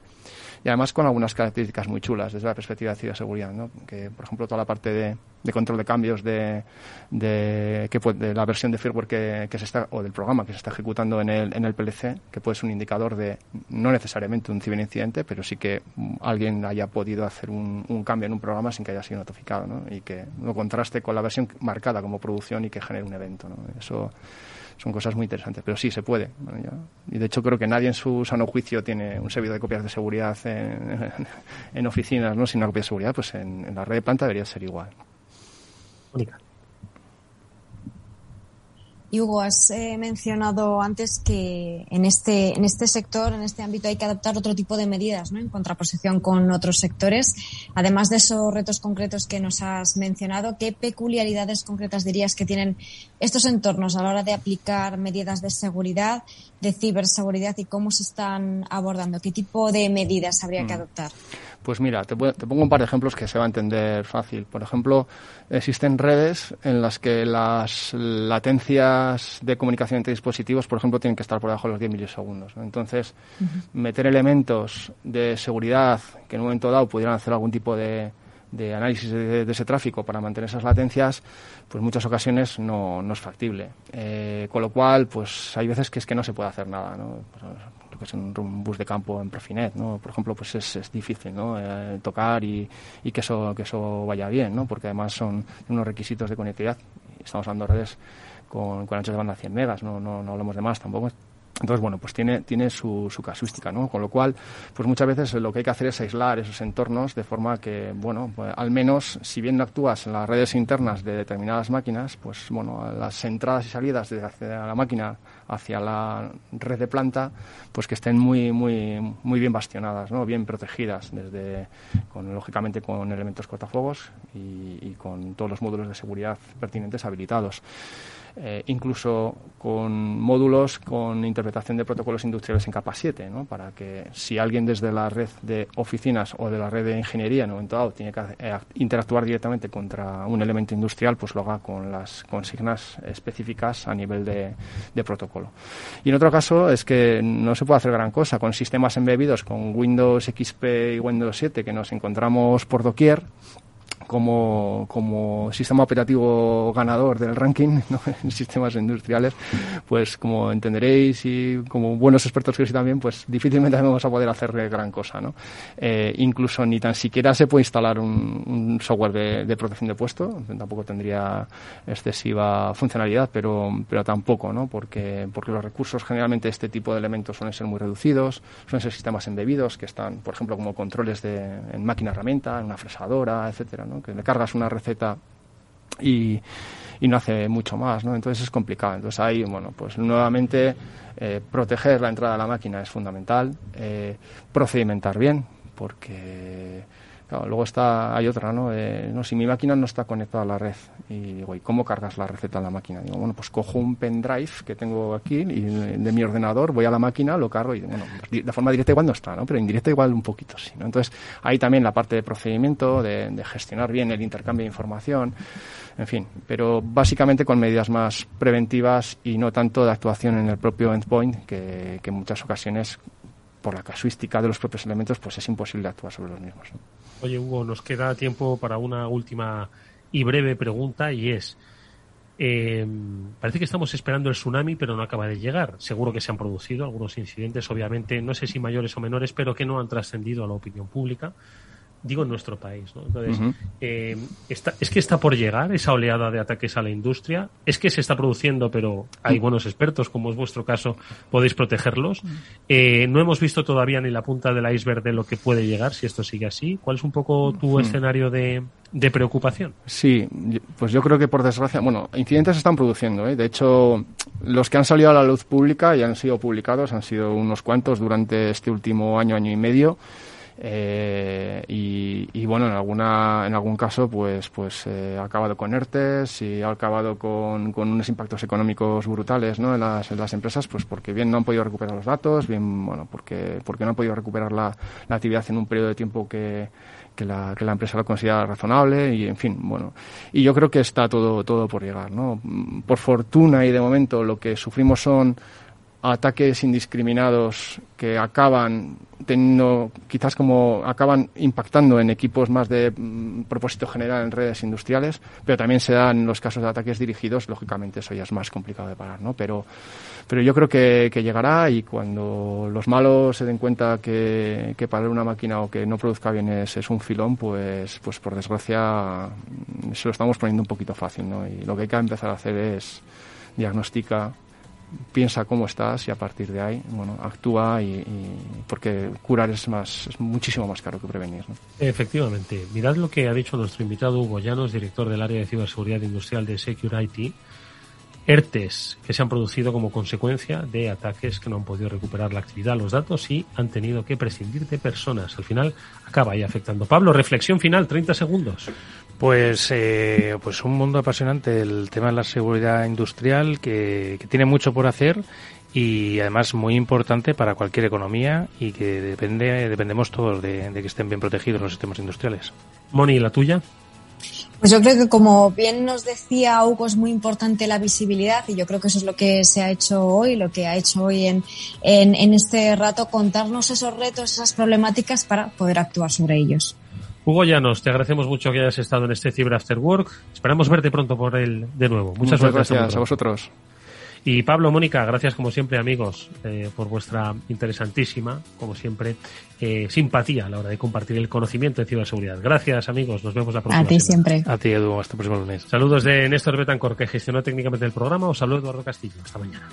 G: y además con algunas características muy chulas desde la perspectiva de ciberseguridad, ¿no? que por ejemplo toda la parte de, de control de cambios de, de, que, de la versión de firmware que, que, se está o del programa que se está ejecutando en el, en el PLC, que puede ser un indicador de no necesariamente un ciberincidente, pero sí que alguien haya podido hacer un, un cambio en un programa sin que haya sido notificado ¿no? y que lo contraste con la versión marcada como producción y que genere un evento. ¿no? Eso son cosas muy interesantes. Pero sí, se puede. Y de hecho creo que nadie en su sano juicio tiene un servidor de copias de seguridad en, en oficinas, ¿no? Sin una copia de seguridad, pues en, en, la red de planta debería ser igual.
D: Y Hugo, has eh, mencionado antes que en este, en este sector, en este ámbito, hay que adoptar otro tipo de medidas, ¿no? En contraposición con otros sectores. Además de esos retos concretos que nos has mencionado, ¿qué peculiaridades concretas dirías que tienen estos entornos a la hora de aplicar medidas de seguridad, de ciberseguridad y cómo se están abordando? ¿Qué tipo de medidas habría
G: Mm.
D: que adoptar?
G: Pues mira, te, te, pongo un par de ejemplos que se va a entender fácil. Por ejemplo, existen redes en las que las latencias de comunicación entre dispositivos, por ejemplo, tienen que estar por debajo de los 10 milisegundos. ¿no? Entonces, uh -huh. meter elementos de seguridad que en un momento dado pudieran hacer algún tipo de, de análisis de, de, ese tráfico para mantener esas latencias, pues en muchas ocasiones no, no es factible. Eh, con lo cual, pues hay veces que es que no se puede hacer nada. ¿no? Pues, lo que es un, un, bus de campo en Profinet, ¿no? Por ejemplo, pues es, es difícil, ¿no? Eh, tocar y, y, que eso que eso vaya bien, ¿no? Porque además son unos requisitos de conectividad. Estamos hablando de redes con, con anchos de banda 100 megas, no, no, no hablamos de más tampoco. Entonces, bueno, pues tiene, tiene su, su casuística, ¿no? Con lo cual, pues muchas veces lo que hay que hacer es aislar esos entornos de forma que, bueno, pues al menos, si bien actúas en las redes internas de determinadas máquinas, pues, bueno, las entradas y salidas de la máquina hacia la red de planta, pues que estén muy, muy, muy bien bastionadas, ¿no? Bien protegidas, desde, con, lógicamente, con elementos cortafuegos y con todos los módulos de seguridad pertinentes habilitados. Eh, incluso con módulos con interpretación de protocolos industriales en capa 7, ¿no? para que si alguien desde la red de oficinas o de la red de ingeniería en un momento dado tiene que eh, interactuar directamente contra un elemento industrial, pues lo haga con las consignas específicas a nivel de, de protocolo. Y en otro caso es que no se puede hacer gran cosa con sistemas embebidos con Windows XP y Windows 7 que nos encontramos por doquier como, como sistema operativo ganador del ranking en sistemas industriales, pues como entenderéis y como buenos expertos que sois también, pues difícilmente vamos a poder hacer gran cosa. ¿no? Eh, incluso ni tan siquiera se puede instalar un, software de, de, protección de puesto, tampoco tendría excesiva funcionalidad, pero, pero tampoco, ¿no? porque, porque los recursos generalmente de este tipo de elementos suelen ser muy reducidos, suelen ser sistemas embebidos que están, por ejemplo, como controles de, en máquina herramienta, en una fresadora, etcétera, ¿no? Que le cargas una receta y, y, no hace mucho más, ¿no? Entonces es complicado. Entonces ahí, bueno, pues nuevamente eh, proteger la entrada a la máquina es fundamental, eh, procedimentar bien, porque Claro, luego está, hay otra, ¿no? Eh, no, si mi máquina no está conectada a la red. Y digo, ¿y cómo cargas la receta en la máquina? Digo, bueno, pues cojo un pendrive que tengo aquí de mi ordenador, voy a la máquina, lo cargo y, bueno, de forma directa igual no está, ¿no? Pero indirecta igual un poquito sí, ¿no? Entonces, ahí también la parte de procedimiento, de, de gestionar bien el intercambio de información, en fin, pero básicamente con medidas más preventivas y no tanto de actuación en el propio endpoint, que, que en muchas ocasiones por la casuística de los propios elementos, pues es imposible actuar sobre los mismos. ¿no?
B: Oye, Hugo, nos queda tiempo para una última y breve pregunta y es, eh, parece que estamos esperando el tsunami, pero no acaba de llegar. Seguro que se han producido algunos incidentes, obviamente, no sé si mayores o menores, pero que no han trascendido a la opinión pública. Digo en nuestro país, ¿no? Entonces, eh, está, es que está por llegar esa oleada de ataques a la industria. Es que se está produciendo, pero hay buenos expertos, como es vuestro caso, podéis protegerlos. Eh, no hemos visto todavía ni la punta del iceberg de lo que puede llegar si esto sigue así. ¿Cuál es un poco tu escenario de, de preocupación?
G: Sí, yo- pues yo creo que por desgracia, bueno, incidentes se están produciendo. ¿eh? De hecho, los que han salido a la luz pública y han sido publicados han sido unos cuantos durante este último año, año y medio. Eh, y, y, bueno, en alguna en algún caso, pues pues eh, ha acabado con ERTES y ha acabado con, con unos impactos económicos brutales, ¿no? En las, en las empresas, pues porque bien no han podido recuperar los datos, bien bueno porque porque no han podido recuperar la, la actividad en un periodo de tiempo que que la, que la empresa lo considera razonable y en fin, bueno. Y yo creo que está todo, todo por llegar, ¿no? Por fortuna y de momento lo que sufrimos son ataques indiscriminados que acaban teniendo, quizás como acaban impactando en equipos más de mm, propósito general en redes industriales, pero también se dan los casos de ataques dirigidos, lógicamente eso ya es más complicado de parar, ¿no? Pero, pero yo creo que, que llegará y cuando los malos se den cuenta que, que parar una máquina o que no produzca bien es, es un filón, pues, pues por desgracia mm, se lo estamos poniendo un poquito fácil, ¿no? Y lo que hay que empezar a hacer es diagnostica, piensa cómo estás y a partir de ahí, bueno, actúa y, y- porque curar es más, es muchísimo más caro que prevenir, ¿no?
B: Efectivamente. Mirad lo que ha dicho nuestro invitado Hugo Llanos, director del área de ciberseguridad industrial de Security. ERTES que se han producido como consecuencia de ataques que no han podido recuperar la actividad, los datos y han tenido que prescindir de personas. Al final acaba ahí afectando. Pablo, reflexión final, 30 segundos.
C: Pues, eh, pues un mundo apasionante el tema de la seguridad industrial que, que tiene mucho por hacer y además muy importante para cualquier economía y que depende dependemos todos de, de que estén bien protegidos los sistemas industriales.
B: Moni, ¿la tuya?
D: Pues yo creo que como bien nos decía Hugo, es muy importante la visibilidad y yo creo que eso es lo que se ha hecho hoy, lo que ha hecho hoy en, en, en este rato, contarnos esos retos, esas problemáticas para poder actuar sobre ellos.
B: Hugo Llanos, te agradecemos mucho que hayas estado en este Cyber After Work. Esperamos verte pronto por él de nuevo. Muchas,
G: Muchas
B: gracias.
G: gracias a vosotros.
B: Y Pablo, Mónica, gracias como siempre, amigos, eh, por vuestra interesantísima, como siempre, eh, simpatía a la hora de compartir el conocimiento en ciberseguridad. Gracias, amigos. Nos vemos la próxima
D: A ti
B: semana.
D: siempre.
C: A ti, Edu, hasta el próximo lunes.
B: Saludos de Néstor Betancor, que gestionó técnicamente el programa. Os saludo Eduardo Castillo. Hasta mañana.